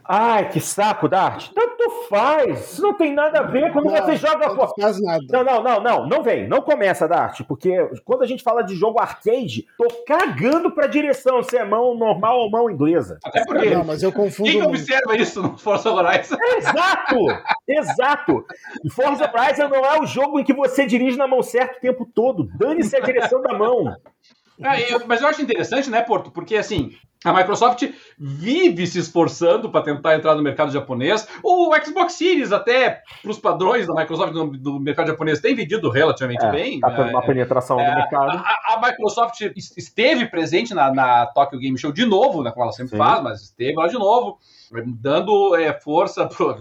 Ai, que saco, Dart. Tanto faz. Isso não tem nada a ver quando Não, você joga. Não faz nada. Não, não, não, não, não vem, não começa, Dart, porque quando a gente fala de jogo arcade, tô cagando pra direção, se é mão normal ou mão inglesa. Até porque. Não, mas eu confundo Quem muito. observa isso no Forza Horizon? Exato! Exato! E Forza Horizon não é o jogo em que você dirige na mão certa o tempo todo. Dane-se a direção da mão. Ah, eu- mas eu acho interessante, né, Porto? Porque assim. A Microsoft vive se esforçando para tentar entrar no mercado japonês. O Xbox Series, até para os padrões da Microsoft do, do mercado japonês, tem vendido relativamente É, bem. tá tendo uma É, penetração é, do mercado. A, a Microsoft es- esteve presente na, na Tokyo Game Show de novo, né, como ela sempre Sim. faz, mas esteve lá de novo, dando é, força. Pro...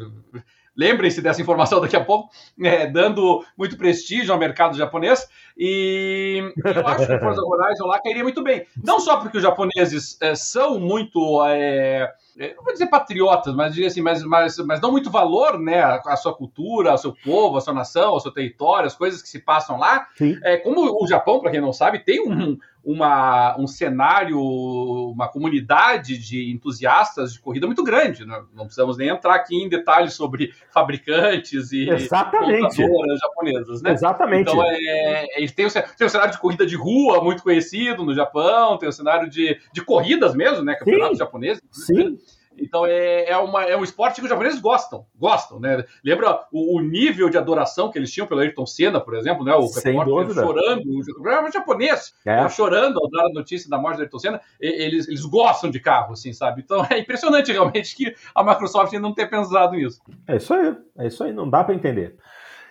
Lembrem-se dessa informação daqui a pouco, é, dando muito prestígio ao mercado japonês. E eu acho que o Forza Horizon lá cairia muito bem. Não só porque os japoneses é, são muito. É, não vou dizer patriotas, mas diria assim, mas, mas, mas dão muito valor né, à, sua cultura, ao seu povo, à sua nação, ao seu território, as coisas que se passam lá. Sim. É, como o Japão, para quem não sabe, tem um, uma, um cenário, uma comunidade de entusiastas de corrida muito grande. né? Não precisamos nem entrar aqui em detalhes sobre fabricantes e Exatamente. japonesas, né? Exatamente. Então, é, eles têm o, tem o cenário de corrida de rua muito conhecido no Japão, tem o cenário de, de corridas mesmo, né? Campeonatos japoneses. Sim. Então é, é, uma, é um esporte que os japoneses gostam, gostam, né? Lembra o, o nível de adoração que eles tinham pelo Ayrton Senna, por exemplo, né? O Sem repórter chorando, o programa japonês, É. tava chorando ao dar a notícia da morte do Ayrton Senna, eles, eles gostam de carro, assim, sabe? Então é impressionante realmente que a Microsoft ainda não tenha pensado nisso. É isso aí, é isso aí, não dá para entender.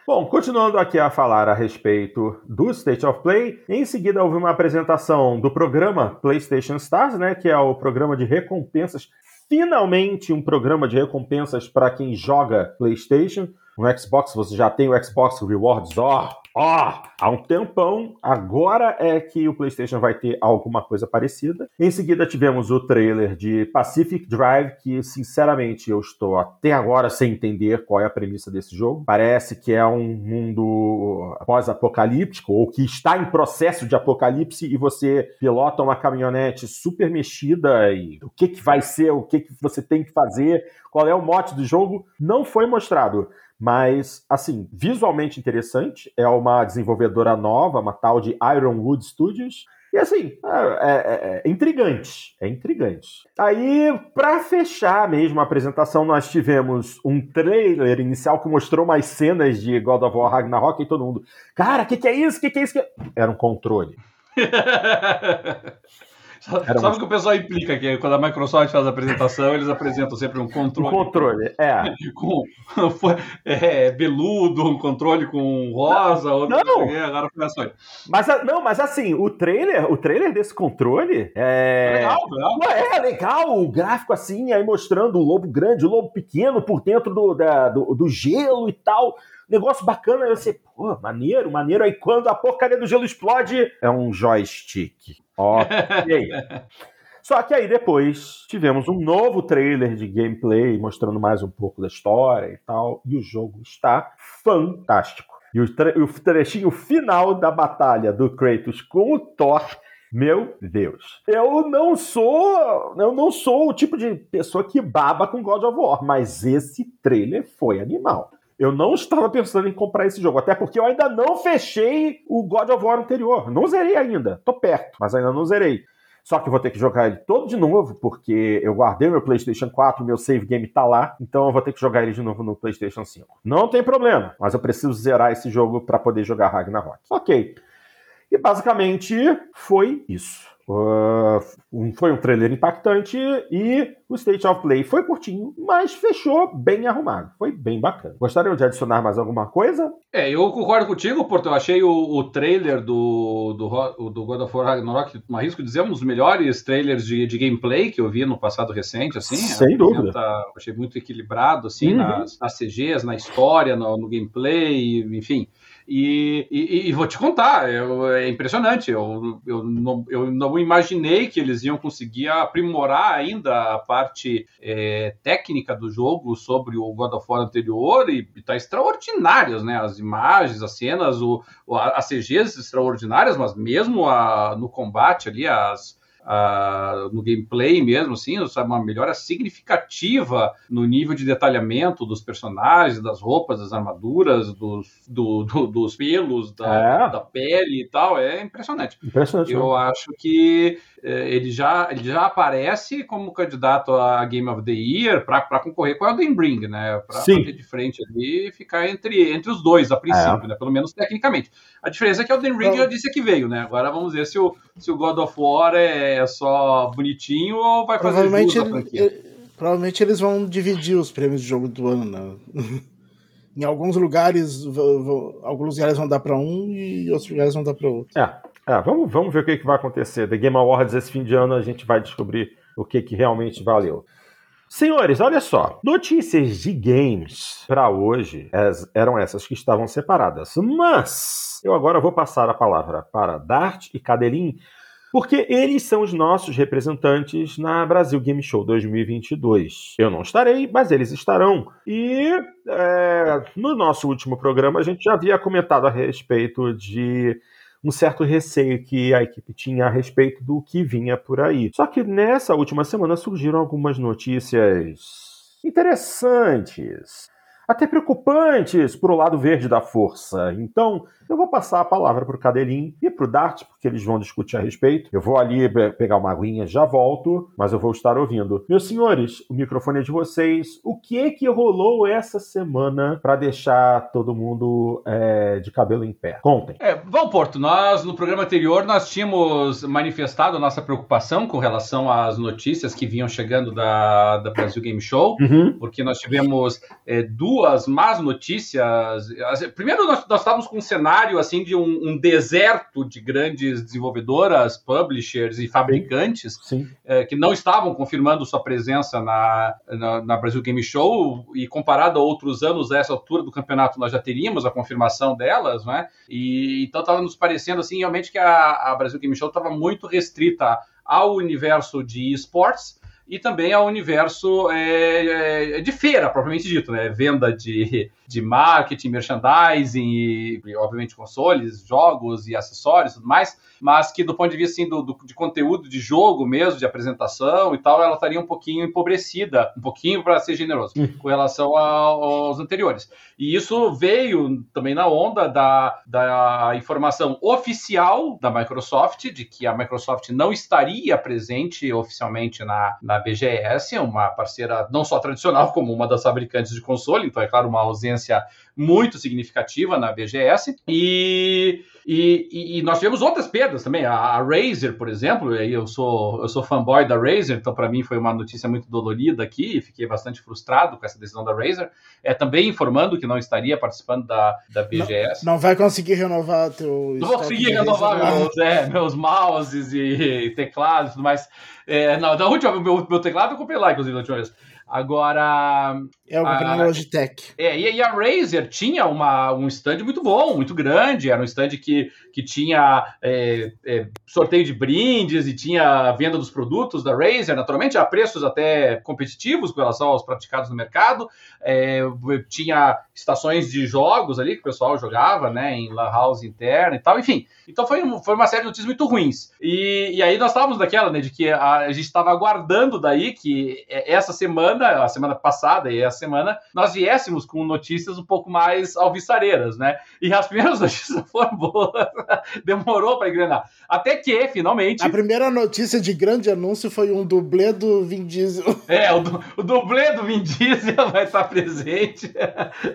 Bom, continuando aqui a falar a respeito do State of Play, em seguida houve uma apresentação do programa PlayStation Stars, né, que é o programa de recompensas, finalmente um programa de recompensas para quem joga PlayStation. No Xbox você já tem o Xbox Rewards, ó, ó, há um tempão. Agora é que o PlayStation vai ter alguma coisa parecida. Em seguida tivemos o trailer de Pacific Drive, que sinceramente eu estou até agora sem entender qual é a premissa desse jogo. Parece que é um mundo pós-apocalíptico ou que está em processo de apocalipse e você pilota uma caminhonete super mexida e o que que vai ser, o que que você tem que fazer, qual é o mote do jogo, não foi mostrado. Mas, assim, visualmente interessante. É uma desenvolvedora nova, uma tal de Ironwood Studios. E assim, é, é- é intrigante. É intrigante. Aí, pra fechar mesmo a apresentação, nós tivemos um trailer inicial que mostrou umas cenas de God of War Ragnarok e todo mundo. Cara, o que, que é isso? O que, que é isso? Era um controle. Sabe o que o pessoal implica que quando a Microsoft faz a apresentação, eles apresentam sempre um Um controle controle, é. com é, beludo, um controle com rosa, outro Não. quê, agora foi a Sony. Mas, a- não, mas assim, o trailer, o trailer desse controle é. Legal, legal. Pô, É legal, o gráfico assim, aí mostrando o lobo grande, o lobo pequeno por dentro do, da- do, do gelo e tal. Negócio bacana, aí você, pô, maneiro, maneiro. Aí quando a porcaria do gelo explode, é um joystick. Ok. Só que aí depois tivemos um novo trailer de gameplay mostrando mais um pouco da história e tal. E o jogo está fantástico. E o, tre- o trechinho final da batalha do Kratos com o Thor meu Deus. Eu não sou. Eu não sou o tipo de pessoa que baba com God of War, mas esse trailer foi animal. Eu não estava pensando em comprar esse jogo, até porque eu ainda não fechei o God of War anterior. Não zerei ainda. Tô perto, mas ainda não zerei. Só que eu vou ter que jogar ele todo de novo, porque eu guardei meu PlayStation 4, meu save game tá lá, então eu vou ter que jogar ele de novo no PlayStation 5. Não tem problema, mas eu preciso zerar esse jogo para poder jogar Ragnarok. Ok. E basicamente foi isso. Uh, um- foi um trailer impactante e o State of Play foi curtinho, mas fechou bem arrumado. Foi bem bacana. Gostariam de adicionar mais alguma coisa? É, eu concordo contigo, Porto. Eu achei o, o trailer do, do, do God of War Ragnarok, não arrisco dizer, um dos melhores trailers de, de gameplay que eu vi no passado recente, assim. Sem dúvida. Apresenta- Achei muito equilibrado, assim, Uhum. nas, nas CGs, na história, no, no gameplay, enfim. E, e- e vou te contar, eu- é impressionante. Eu, eu, não, eu não imaginei que eles iam conseguir aprimorar ainda a parte é, técnica do jogo sobre o God of War anterior e está extraordinárias, né? As imagens, as cenas, o, as CGs extraordinárias, mas mesmo a- no combate ali, as, uh, no gameplay mesmo, assim, sabe, uma melhora significativa no nível de detalhamento dos personagens, das roupas, das armaduras, dos, do, do, dos pelos, da, é. da, pele e tal. É impressionante. Impressionante. Eu né? acho que ele, já, ele já aparece como candidato a Game of the Year para concorrer com o Elden Ring, né? Para fazer de frente ali e ficar entre, entre os dois, a princípio, é. né? Pelo menos tecnicamente. A diferença é que o Elden Ring já disse que veio, né? Agora vamos ver se o, se o God of War é só bonitinho ou vai fazer provavelmente ele, Provavelmente eles vão dividir os prêmios de jogo do ano, né? em alguns lugares, alguns lugares vão dar para um e outros lugares vão dar para outro. É, é vamos, vamos ver o que, que vai acontecer. The Game Awards esse fim de ano a gente vai descobrir o que, que realmente valeu. Senhores, olha só. Notícias de games para hoje eram essas que estavam separadas. Mas eu agora vou passar a palavra para Dart e Cadelin, porque eles são os nossos representantes na Brasil Game Show 2022. Eu não estarei, mas eles estarão. E é, no nosso último programa a gente já havia comentado a respeito de um certo receio que a equipe tinha a respeito do que vinha por aí. Só que nessa última semana surgiram algumas notícias interessantes até preocupantes para o lado verde da força. Então, eu vou passar a palavra para o Cadelin e para o Dart, porque eles vão discutir a respeito. Eu vou ali pegar uma aguinha, já volto, mas eu vou estar ouvindo. Meus senhores, o microfone é de vocês. O que é que rolou essa semana para deixar todo mundo é, de cabelo em pé? Contem. É, bom, Porto, nós no programa anterior nós tínhamos manifestado a nossa preocupação com relação às notícias que vinham chegando da, da Brasil Game Show, uhum. porque nós tivemos é, duas más notícias. Primeiro, nós, nós estávamos com um cenário cenário assim de um, um, deserto de grandes desenvolvedoras, publishers e fabricantes Sim. Sim. É, que não estavam confirmando sua presença na, na, na, Brasil Game Show e comparado a outros anos a essa altura do campeonato nós já teríamos a confirmação delas, né? E então estava nos parecendo assim realmente que a, a Brasil Game Show estava muito restrita ao universo de esportes e também ao universo é, é, de feira, propriamente dito, né? Venda de, de marketing, merchandising e, obviamente, consoles, jogos e acessórios e tudo mais, mas que do ponto de vista assim, do, do, de conteúdo de jogo mesmo, de apresentação e tal, ela estaria um pouquinho empobrecida, um pouquinho para ser generoso, hum. com relação aos anteriores. E isso veio também na onda da, da informação oficial da Microsoft, de que a Microsoft não estaria presente oficialmente na, na BGS, uma parceira não só tradicional, como uma das fabricantes de console, então é claro, uma ausência muito significativa na BGS. E, e, e nós tivemos outras perdas também. A, a Razer, por exemplo, aí eu sou, eu sou fanboy da Razer, então para mim foi uma notícia muito dolorida aqui, fiquei bastante frustrado com essa decisão da Razer. É também informando que não estaria participando da, da BGS. Não, não vai conseguir renovar teu. Não vou conseguir renovar meus, é, meus mouses e, e teclados e tudo mais. É, não, da última, meu, meu teclado eu comprei lá, inclusive, da última vez. Agora. É o a, Logitech. É, e, a Razer tinha uma, um stand muito bom, muito grande. Era um stand que, que tinha é, é, sorteio de brindes e tinha venda dos produtos da Razer, naturalmente, a preços até competitivos com relação aos praticados no mercado. É, tinha estações de jogos ali que o pessoal jogava, né, em Lan House interna e tal. Enfim, então foi, foi uma série de notícias muito ruins. E, e aí nós estávamos daquela, né, de que a, a gente estava aguardando daí que essa semana a semana passada e a semana, nós viéssemos com notícias um pouco mais alvissareiras, né? E as primeiras notícias foram boas, demorou para engrenar. Até que, finalmente. A primeira notícia de grande anúncio foi um dublê do Vin Diesel. É, o, o dublê do Vin Diesel vai estar presente.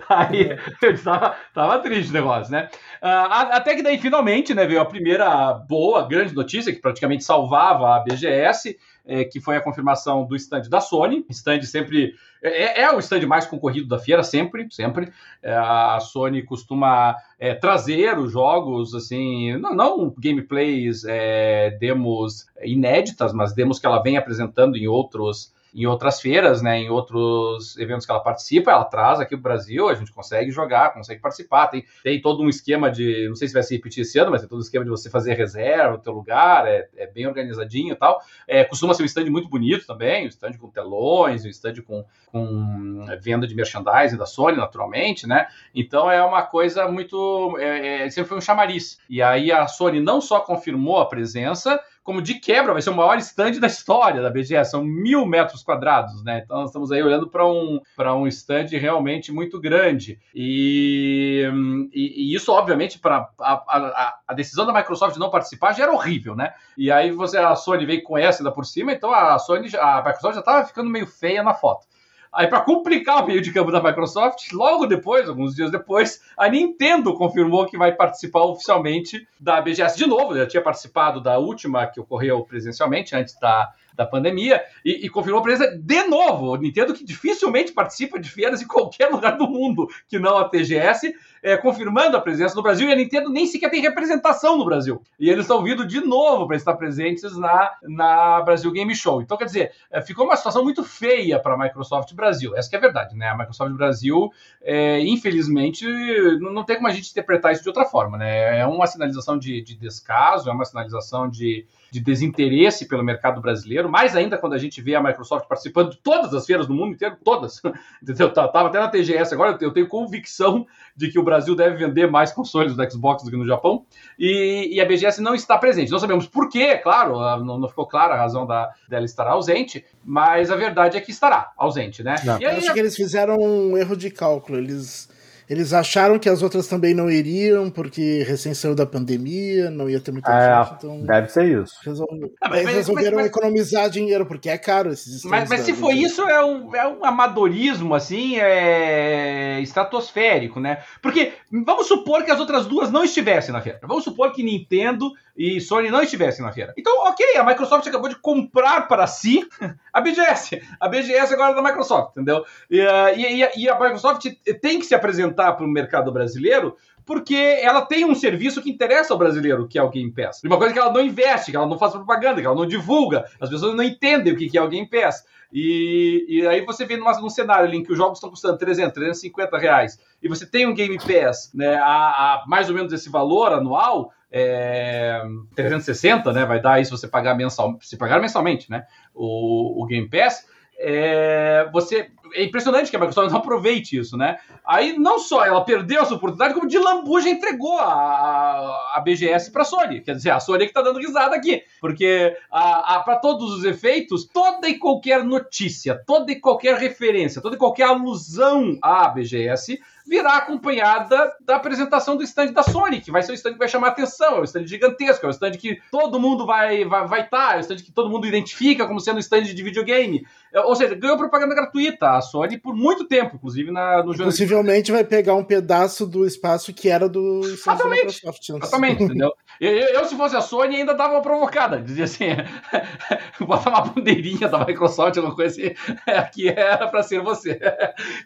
Aí eu tava, tava triste o negócio, né? Uh, até que daí, finalmente, né, veio a primeira boa, grande notícia, que praticamente salvava a BGS é, que foi a confirmação do stand da Sony. Stand sempre é, é, é o stand mais concorrido da feira, sempre, sempre. É, a Sony costuma é, trazer os jogos, assim, não, não gameplays, é, demos inéditas, mas demos que ela vem apresentando em outros em outras feiras, né, em outros eventos que ela participa, ela traz aqui o Brasil, a gente consegue jogar, consegue participar, tem, tem todo um esquema de, não sei se vai se repetir esse ano, mas tem todo um esquema de você fazer reserva, o teu lugar, é, é bem organizadinho e tal, é, costuma ser um stand muito bonito também, um stand com telões, um stand com, com venda de merchandising da Sony, naturalmente, né, então é uma coisa muito, é, é, sempre foi um chamariz, e aí a Sony não só confirmou a presença, como de quebra vai ser o maior stand da história da BGS, são mil metros quadrados, né? Então nós estamos aí olhando para um, um stand realmente muito grande. E, e, e isso, obviamente, para a, a, a, decisão da Microsoft não participar já era horrível, né? E aí você, a Sony veio com essa ainda por cima, então a Sony, a Microsoft já estava ficando meio feia na foto. Aí, para complicar o meio de campo da Microsoft, logo depois, alguns dias depois, a Nintendo confirmou que vai participar oficialmente da BGS de novo. Já tinha participado da última que ocorreu presencialmente, antes da, da pandemia, e, e confirmou a presença de novo. Nintendo, que dificilmente participa de feiras em qualquer lugar do mundo que não a TGS, é, confirmando a presença no Brasil, e a Nintendo nem sequer tem representação no Brasil. E eles estão vindo de novo para estar presentes na, na Brasil Game Show. Então, quer dizer, é, ficou uma situação muito feia para a Microsoft Brasil. Essa é a verdade, né? A Microsoft Brasil, é, infelizmente, não, tem como a gente interpretar isso de outra forma, né? É uma sinalização de, de descaso, é uma sinalização de de desinteresse pelo mercado brasileiro, mais ainda quando a gente vê a Microsoft participando de todas as feiras do mundo inteiro, todas. Entendeu? Tava tá, até na TGS agora, eu tenho convicção de que o Brasil deve vender mais consoles do Xbox do que no Japão, e, e a BGS não está presente. Não sabemos por quê, claro, não, não, ficou clara a razão da, dela estar ausente, mas a verdade é que estará ausente, né? Não, e aí, eu acho que eles fizeram um erro de cálculo, eles eles acharam que as outras também não iriam, porque recém saiu da pandemia, não ia ter muita é, gente. Então deve ser isso. Resolve... Ah, mas, resolveram mas, mas, economizar dinheiro, porque é caro esses Mas, mas se for isso, é um, é um amadorismo, assim, é estratosférico, né? Porque vamos supor que as outras duas não estivessem na feira. Vamos supor que Nintendo e Sony não estivessem na feira. Então, ok, a Microsoft acabou de comprar para si a BGS. A BGS agora é da Microsoft, entendeu? E, uh, e, e a Microsoft tem que se apresentar para o mercado brasileiro porque ela tem um serviço que interessa ao brasileiro, que é o Game Pass. Uma coisa que ela não investe, que ela não faz propaganda, que ela não divulga. As pessoas não entendem o que é o Game Pass. E, e aí você vê numa, num cenário em que os jogos estão custando 300, 350 reais, e você tem um Game Pass né, a, a mais ou menos esse valor anual, é, 360, né? Vai dar aí se você pagar mensal, se pagar mensalmente, né? O, o Game Pass. É, você é impressionante que a Microsoft não aproveite isso, né? Aí não só ela perdeu essa oportunidade, como de lambuja entregou a, a BGS para a Sony. Quer dizer, a Sony que está dando risada aqui, porque para todos os efeitos, toda e qualquer notícia, toda e qualquer referência, toda e qualquer alusão à BGS virá acompanhada da apresentação do stand da Sony, que vai ser um stand que vai chamar atenção, é um stand gigantesco, é um stand que todo mundo vai estar, vai, vai tá, é um stand que todo mundo identifica como sendo um stand de videogame. É, ou seja, ganhou propaganda gratuita a Sony por muito tempo, inclusive na, no jogo. Possivelmente vai pegar um pedaço do espaço que era do Exatamente, exatamente, entendeu? Eu, eu, se fosse a Sony, ainda dava uma provocada. Dizia assim: bota uma bandeirinha da Microsoft, alguma coisa assim, que era para ser você.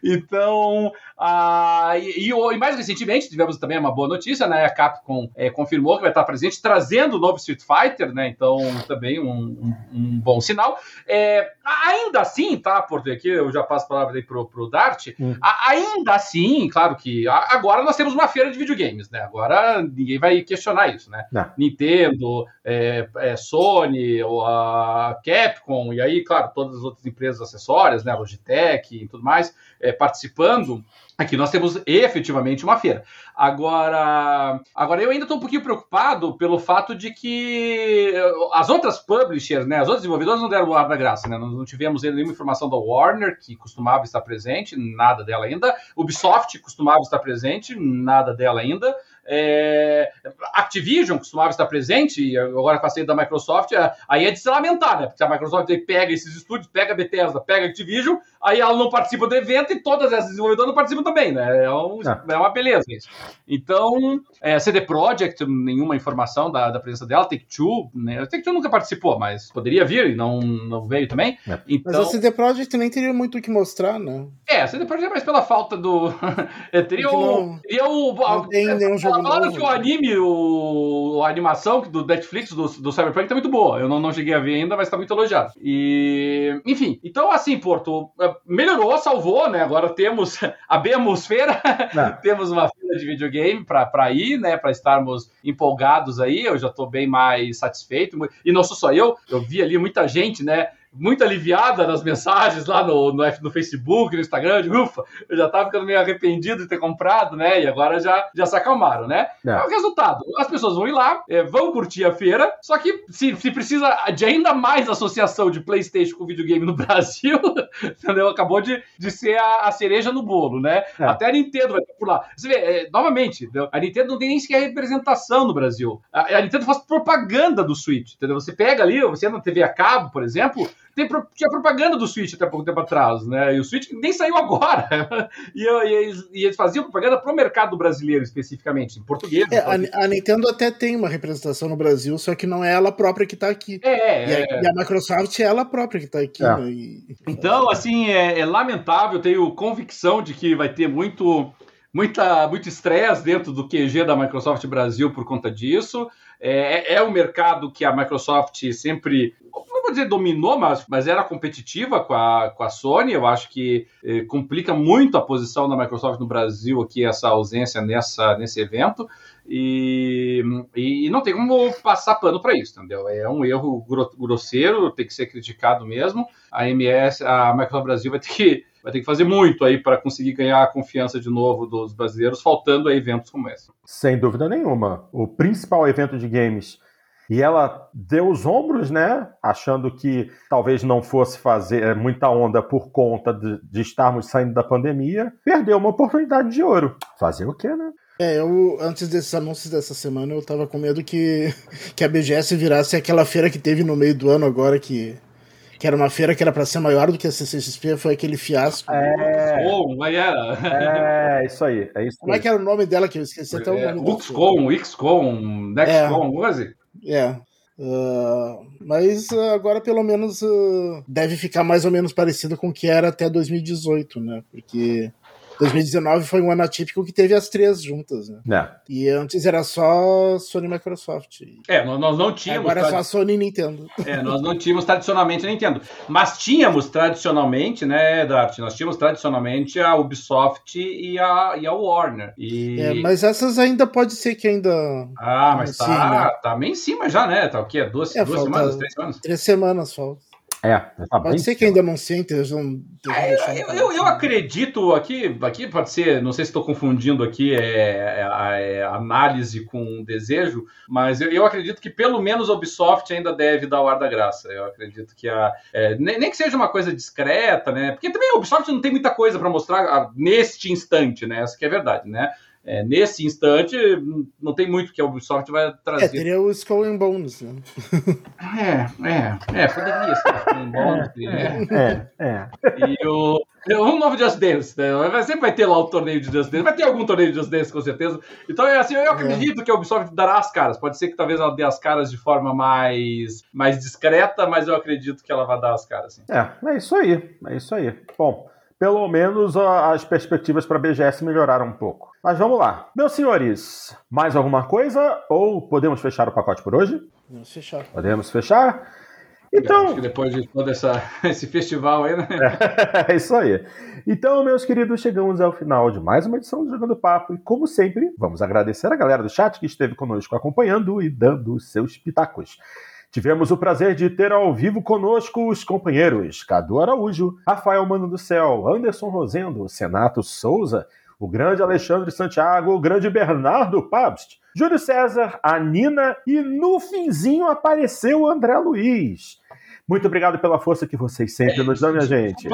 Então, ah, e, e, mais recentemente, tivemos também uma boa notícia, né? A Capcom é, confirmou que vai estar presente, trazendo o novo Street Fighter, né? Então, também um, um, um bom sinal. É, ainda assim, tá, Porto? Aqui eu já passo a palavra aí pro, pro Dart. Hum. A, ainda assim, claro que a, agora nós temos uma feira de videogames, né? Agora ninguém vai questionar isso, né? Não. Nintendo, é, é, Sony, a Capcom, e aí, claro, todas as outras empresas acessórias, né? Logitech e tudo mais, é, participando. Aqui nós temos efetivamente uma feira. Agora, agora eu ainda estou um pouquinho preocupado pelo fato de que as outras publishers, né, as outras desenvolvedoras não deram o ar da graça, né? Nós não tivemos nenhuma informação da Warner, que costumava estar presente, nada dela ainda. Ubisoft costumava estar presente, nada dela ainda. É, Activision costumava estar presente, e agora com a saída da Microsoft, é, aí é de se lamentar, né? Porque a Microsoft pega esses estúdios, pega a Bethesda, pega a Activision, aí ela não participa do evento e todas essas desenvolvedoras não participam também, né? É, um, é. é uma beleza isso. Então, é, CD Projekt, nenhuma informação da, da presença dela, Take-Two, né? Take-Two nunca participou, mas poderia vir e não, não veio também. É. Então, mas a CD Projekt nem teria muito o que mostrar, né? É, a CD Projekt é mais pela falta do... Teria o... Teria o... Não tem nenhum jogo Falaram que o anime, o, a animação do Netflix, do, do Cyberpunk, tá muito boa. Eu não, não cheguei a ver ainda, mas tá muito elogiado. E, enfim, então assim, Porto, é, melhorou, salvou, né? Agora temos, abemos feira, temos uma feira de videogame para ir, né? Para estarmos empolgados aí. Eu já tô bem mais satisfeito. E não sou só eu, eu vi ali muita gente, né? Muito aliviada nas mensagens lá no, no, no Facebook, no Instagram, de ufa, eu já estava ficando meio arrependido de ter comprado, né? E agora já, já se acalmaram, né? É. é o resultado. As pessoas vão ir lá, é, vão curtir a feira, só que se, se precisa de ainda mais associação de PlayStation com videogame no Brasil, entendeu? Acabou de, de ser a, a cereja no bolo, né? É. Até a Nintendo vai por lá. Você vê, é, novamente, entendeu? a Nintendo não tem nem sequer representação no Brasil. A, a Nintendo faz propaganda do Switch, entendeu? Você pega ali, você na TV a cabo, por exemplo, tem, tinha propaganda do Switch até pouco tempo atrás, né? E o Switch nem saiu agora. e, e, eles, e, eles, faziam propaganda para o mercado brasileiro, especificamente, em português. É, a, a, Nintendo até tem uma representação no Brasil, só que não é ela própria que está aqui. É, e, é. A, e a Microsoft é ela própria que está aqui. É. Né? E... Então, assim, é, é lamentável, tenho convicção de que vai ter muito muita, muito estresse dentro do QG da Microsoft Brasil por conta disso. É, é um mercado que a Microsoft sempre, vou dizer dominou, mas, mas era competitiva com a, com a Sony. Eu acho que eh, complica muito a posição da Microsoft no Brasil aqui, essa ausência nessa, nesse evento. E, e não tem como passar pano para isso, entendeu? É um erro grosseiro, tem que ser criticado mesmo. A MS, a Microsoft Brasil vai ter que vai ter que fazer muito aí para conseguir ganhar a confiança de novo dos brasileiros, faltando a eventos como esse. Sem dúvida nenhuma. O principal evento de games. E ela deu os ombros, né? Achando que talvez não fosse fazer é, muita onda por conta de, de estarmos saindo da pandemia. Perdeu uma oportunidade de ouro. Fazer o quê, né? É, eu, antes desses anúncios dessa semana, eu tava com medo que, que a BGS virasse aquela feira que teve no meio do ano agora, que que era uma feira que era para ser maior do que a CCXP, foi aquele fiasco. É, oh, mas era. É, isso aí. É isso Como é que era o nome dela que eu esqueci até o é, nome? XCOM, XCOM, Nextcom, é, coisa É. Uh, mas agora pelo menos uh, deve ficar mais ou menos parecido com o que era até 2018, né? Porque 2019 foi um ano atípico que teve as três juntas, né? É. E antes era só Sony e Microsoft. É, nós não tínhamos. Agora é só Sony e Nintendo. É, nós não tínhamos tradicionalmente a Nintendo. Mas tínhamos tradicionalmente, né, Dart? Nós tínhamos tradicionalmente a Ubisoft e a, e a Warner. E... É, mas essas ainda pode ser que ainda. Ah, mas tá, assim, né? tá meio em cima já, né? Tá o quê? Duas, é, duas semanas, três semanas? Três semanas falta. É, tá pode ser que ainda não sentem. É, eu, eu, eu, acredito aqui, aqui pode ser, não sei se estou confundindo aqui é, é, é, análise com desejo, mas eu, eu, acredito que pelo menos a Ubisoft ainda deve dar o ar da graça. Eu acredito que a é, nem, nem, que seja uma coisa discreta, né? Porque também a Ubisoft não tem muita coisa para mostrar ah, neste instante, né? Essa que é verdade, né? É, nesse instante, não tem muito que a Ubisoft vai trazer. É, teria o Skull and Bones, né? É, é, é, poderia ser Skull and Bones. É, é, é. E o, um novo Just Dance, né? Sempre vai ter lá o torneio de Just Dance, vai ter algum torneio de Just Dance com certeza. Então, é assim, eu acredito é. que a Ubisoft dará as caras. Pode ser que talvez ela dê as caras de forma mais, mais discreta, mas eu acredito que ela vai dar as caras. Sim. É, é isso aí, é isso aí. Bom, pelo menos as perspectivas para a BGS melhoraram um pouco. Mas vamos lá. Meus senhores, mais alguma coisa? Ou podemos fechar o pacote por hoje? Podemos fechar. Podemos fechar? Então. Acho que depois de todo essa, esse festival aí, né? É, é isso aí. Então, meus queridos, chegamos ao final de mais uma edição do Jogando Papo. E, como sempre, vamos agradecer a galera do chat que esteve conosco acompanhando e dando os seus pitacos. Tivemos o prazer de ter ao vivo conosco os companheiros Cadu Araújo, Rafael Mano do Céu, Anderson Rosendo, Senato Souza, o grande Alexandre Santiago, o grande Bernardo Pabst, Júlio César, a Nina e no finzinho apareceu o André Luiz. Muito obrigado pela força que vocês sempre nos dão, minha gente.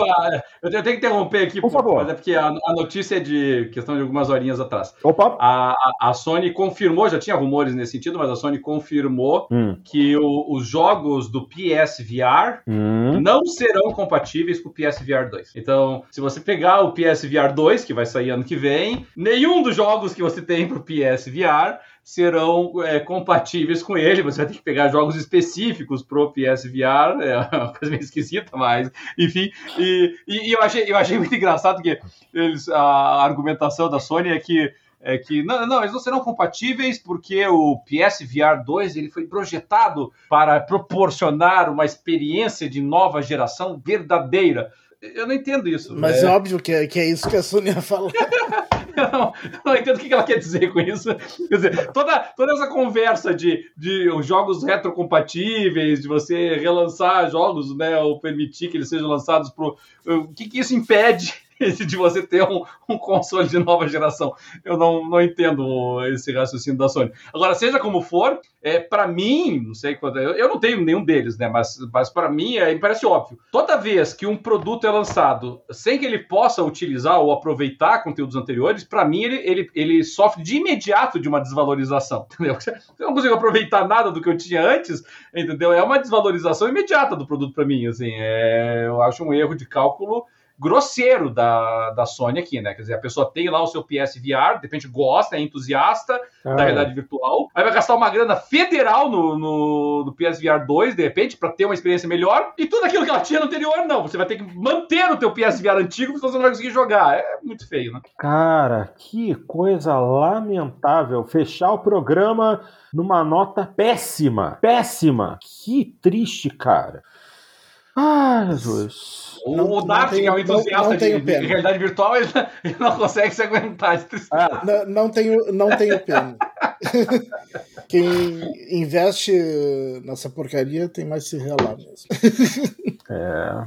Eu tenho que interromper aqui, por favor. Mas é porque a, a, notícia é de questão de algumas horinhas atrás. Opa! A, a, a Sony confirmou, já tinha rumores nesse sentido, mas a Sony confirmou hum. que o, os jogos do PSVR hum. não serão compatíveis com o PSVR 2. Então, se você pegar o PSVR 2, que vai sair ano que vem, nenhum dos jogos que você tem para o PSVR serão é, compatíveis com ele. Você vai ter que pegar jogos específicos pro PSVR, é uma coisa meio esquisita, mas enfim. E, e, e, eu, achei, eu achei muito engraçado que eles, a argumentação da Sony é que é que não, não, eles não serão compatíveis porque o PSVR 2 ele foi projetado para proporcionar uma experiência de nova geração verdadeira. Eu não entendo isso. Mas é, é óbvio que é, que é isso que a Sony ia falar. Não, não entendo o que ela quer dizer com isso. Quer dizer, toda, toda essa conversa de, de jogos retrocompatíveis, de você relançar jogos, né, ou permitir que eles sejam lançados pro. O que, que isso impede de você ter um, um, console de nova geração. Eu não, não entendo esse raciocínio da Sony. Agora, seja como for, é, para mim, não sei quando. Eu, eu não tenho nenhum deles, né? Mas, mas para mim é, parece óbvio. Toda vez que um produto é lançado sem que ele possa utilizar ou aproveitar conteúdos anteriores, para mim ele, ele, ele sofre de imediato de uma desvalorização. Entendeu? Eu não consigo aproveitar nada do que eu tinha antes, entendeu? É uma desvalorização imediata do produto para mim. Assim, é, eu acho um erro de cálculo grosseiro da, da Sony aqui, né? Quer dizer, a pessoa tem lá o seu PSVR, de repente gosta, é entusiasta ah, da realidade virtual, aí vai gastar uma grana federal no, no, no PSVR 2, de repente, para ter uma experiência melhor, e tudo aquilo que ela tinha no anterior, não. Você vai ter que manter o teu PSVR antigo, porque você não vai conseguir jogar. É muito feio, né? Cara, que coisa lamentável. Fechar o programa numa nota péssima. Péssima. Que triste, cara. Ah, Jesus. O, não, o Dart, que é um entusiasta não, de, de, realidade virtual, ele, ele, não consegue se aguentar de tristeza. Ah, não, não, tenho, não tenho pena. Quem investe nessa porcaria tem mais se relar mesmo. é,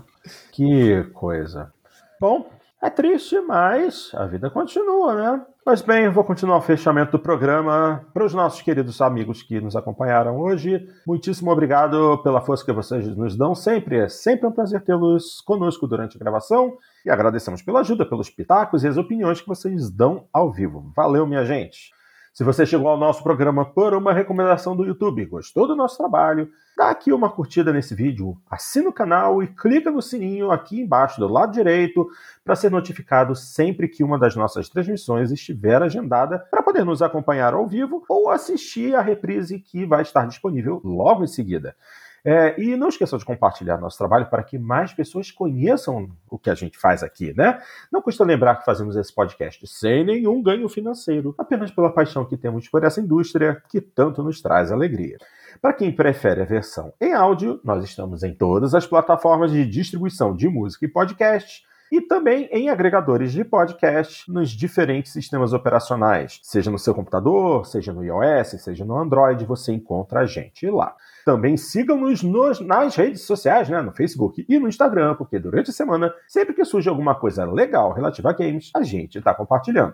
que coisa. Bom, é triste, mas a vida continua, né? Mas bem, vou continuar o fechamento do programa. Para os nossos queridos amigos que nos acompanharam hoje, muitíssimo obrigado pela força que vocês nos dão sempre. É sempre um prazer tê-los conosco durante a gravação e agradecemos pela ajuda, pelos pitacos e as opiniões que vocês dão ao vivo. Valeu, minha gente! Se você chegou ao nosso programa por uma recomendação do YouTube, gostou do nosso trabalho, dá aqui uma curtida nesse vídeo, assina o canal e clica no sininho aqui embaixo do lado direito para ser notificado sempre que uma das nossas transmissões estiver agendada para poder nos acompanhar ao vivo ou assistir a reprise que vai estar disponível logo em seguida. É, e não esqueçam de compartilhar nosso trabalho para que mais pessoas conheçam o que a gente faz aqui, né? Não custa lembrar que fazemos esse podcast sem nenhum ganho financeiro, apenas pela paixão que temos por essa indústria que tanto nos traz alegria. Para quem prefere a versão em áudio, nós estamos em todas as plataformas de distribuição de música e podcast e também em agregadores de podcast nos diferentes sistemas operacionais. Seja no seu computador, seja no iOS, seja no Android, você encontra a gente lá. Também sigam-nos nas redes sociais, né, no Facebook e no Instagram, porque durante a semana, sempre que surge alguma coisa legal relativa a games, a gente está compartilhando.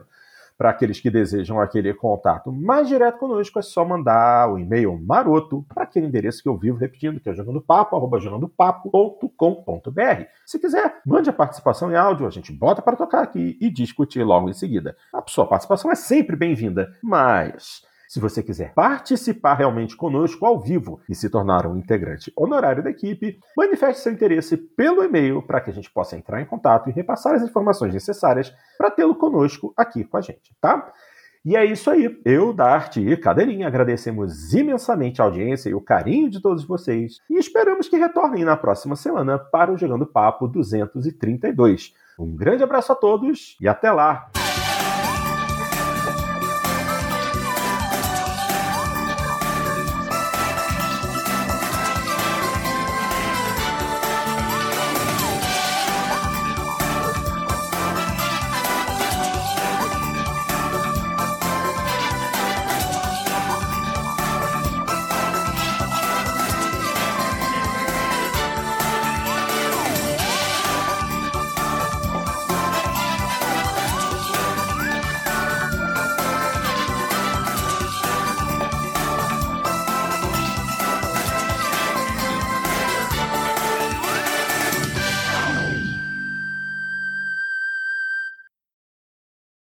Para aqueles que desejam aquele contato mais direto conosco, é só mandar o e-mail maroto para aquele endereço que eu vivo repetindo, que é jogandopapo, arroba jogandopapo.com.br. Se quiser, mande a participação em áudio, a gente bota para tocar aqui e discutir logo em seguida. A sua participação é sempre bem-vinda, mas se você quiser participar realmente conosco ao vivo e se tornar um integrante honorário da equipe, manifeste seu interesse pelo e-mail para que a gente possa entrar em contato e repassar as informações necessárias para tê-lo conosco aqui com a gente, tá? E é isso aí. Eu, Dart e Cadeirinha agradecemos imensamente a audiência e o carinho de todos vocês e esperamos que retornem na próxima semana para o Jogando Papo 232. Um grande abraço a todos e até lá!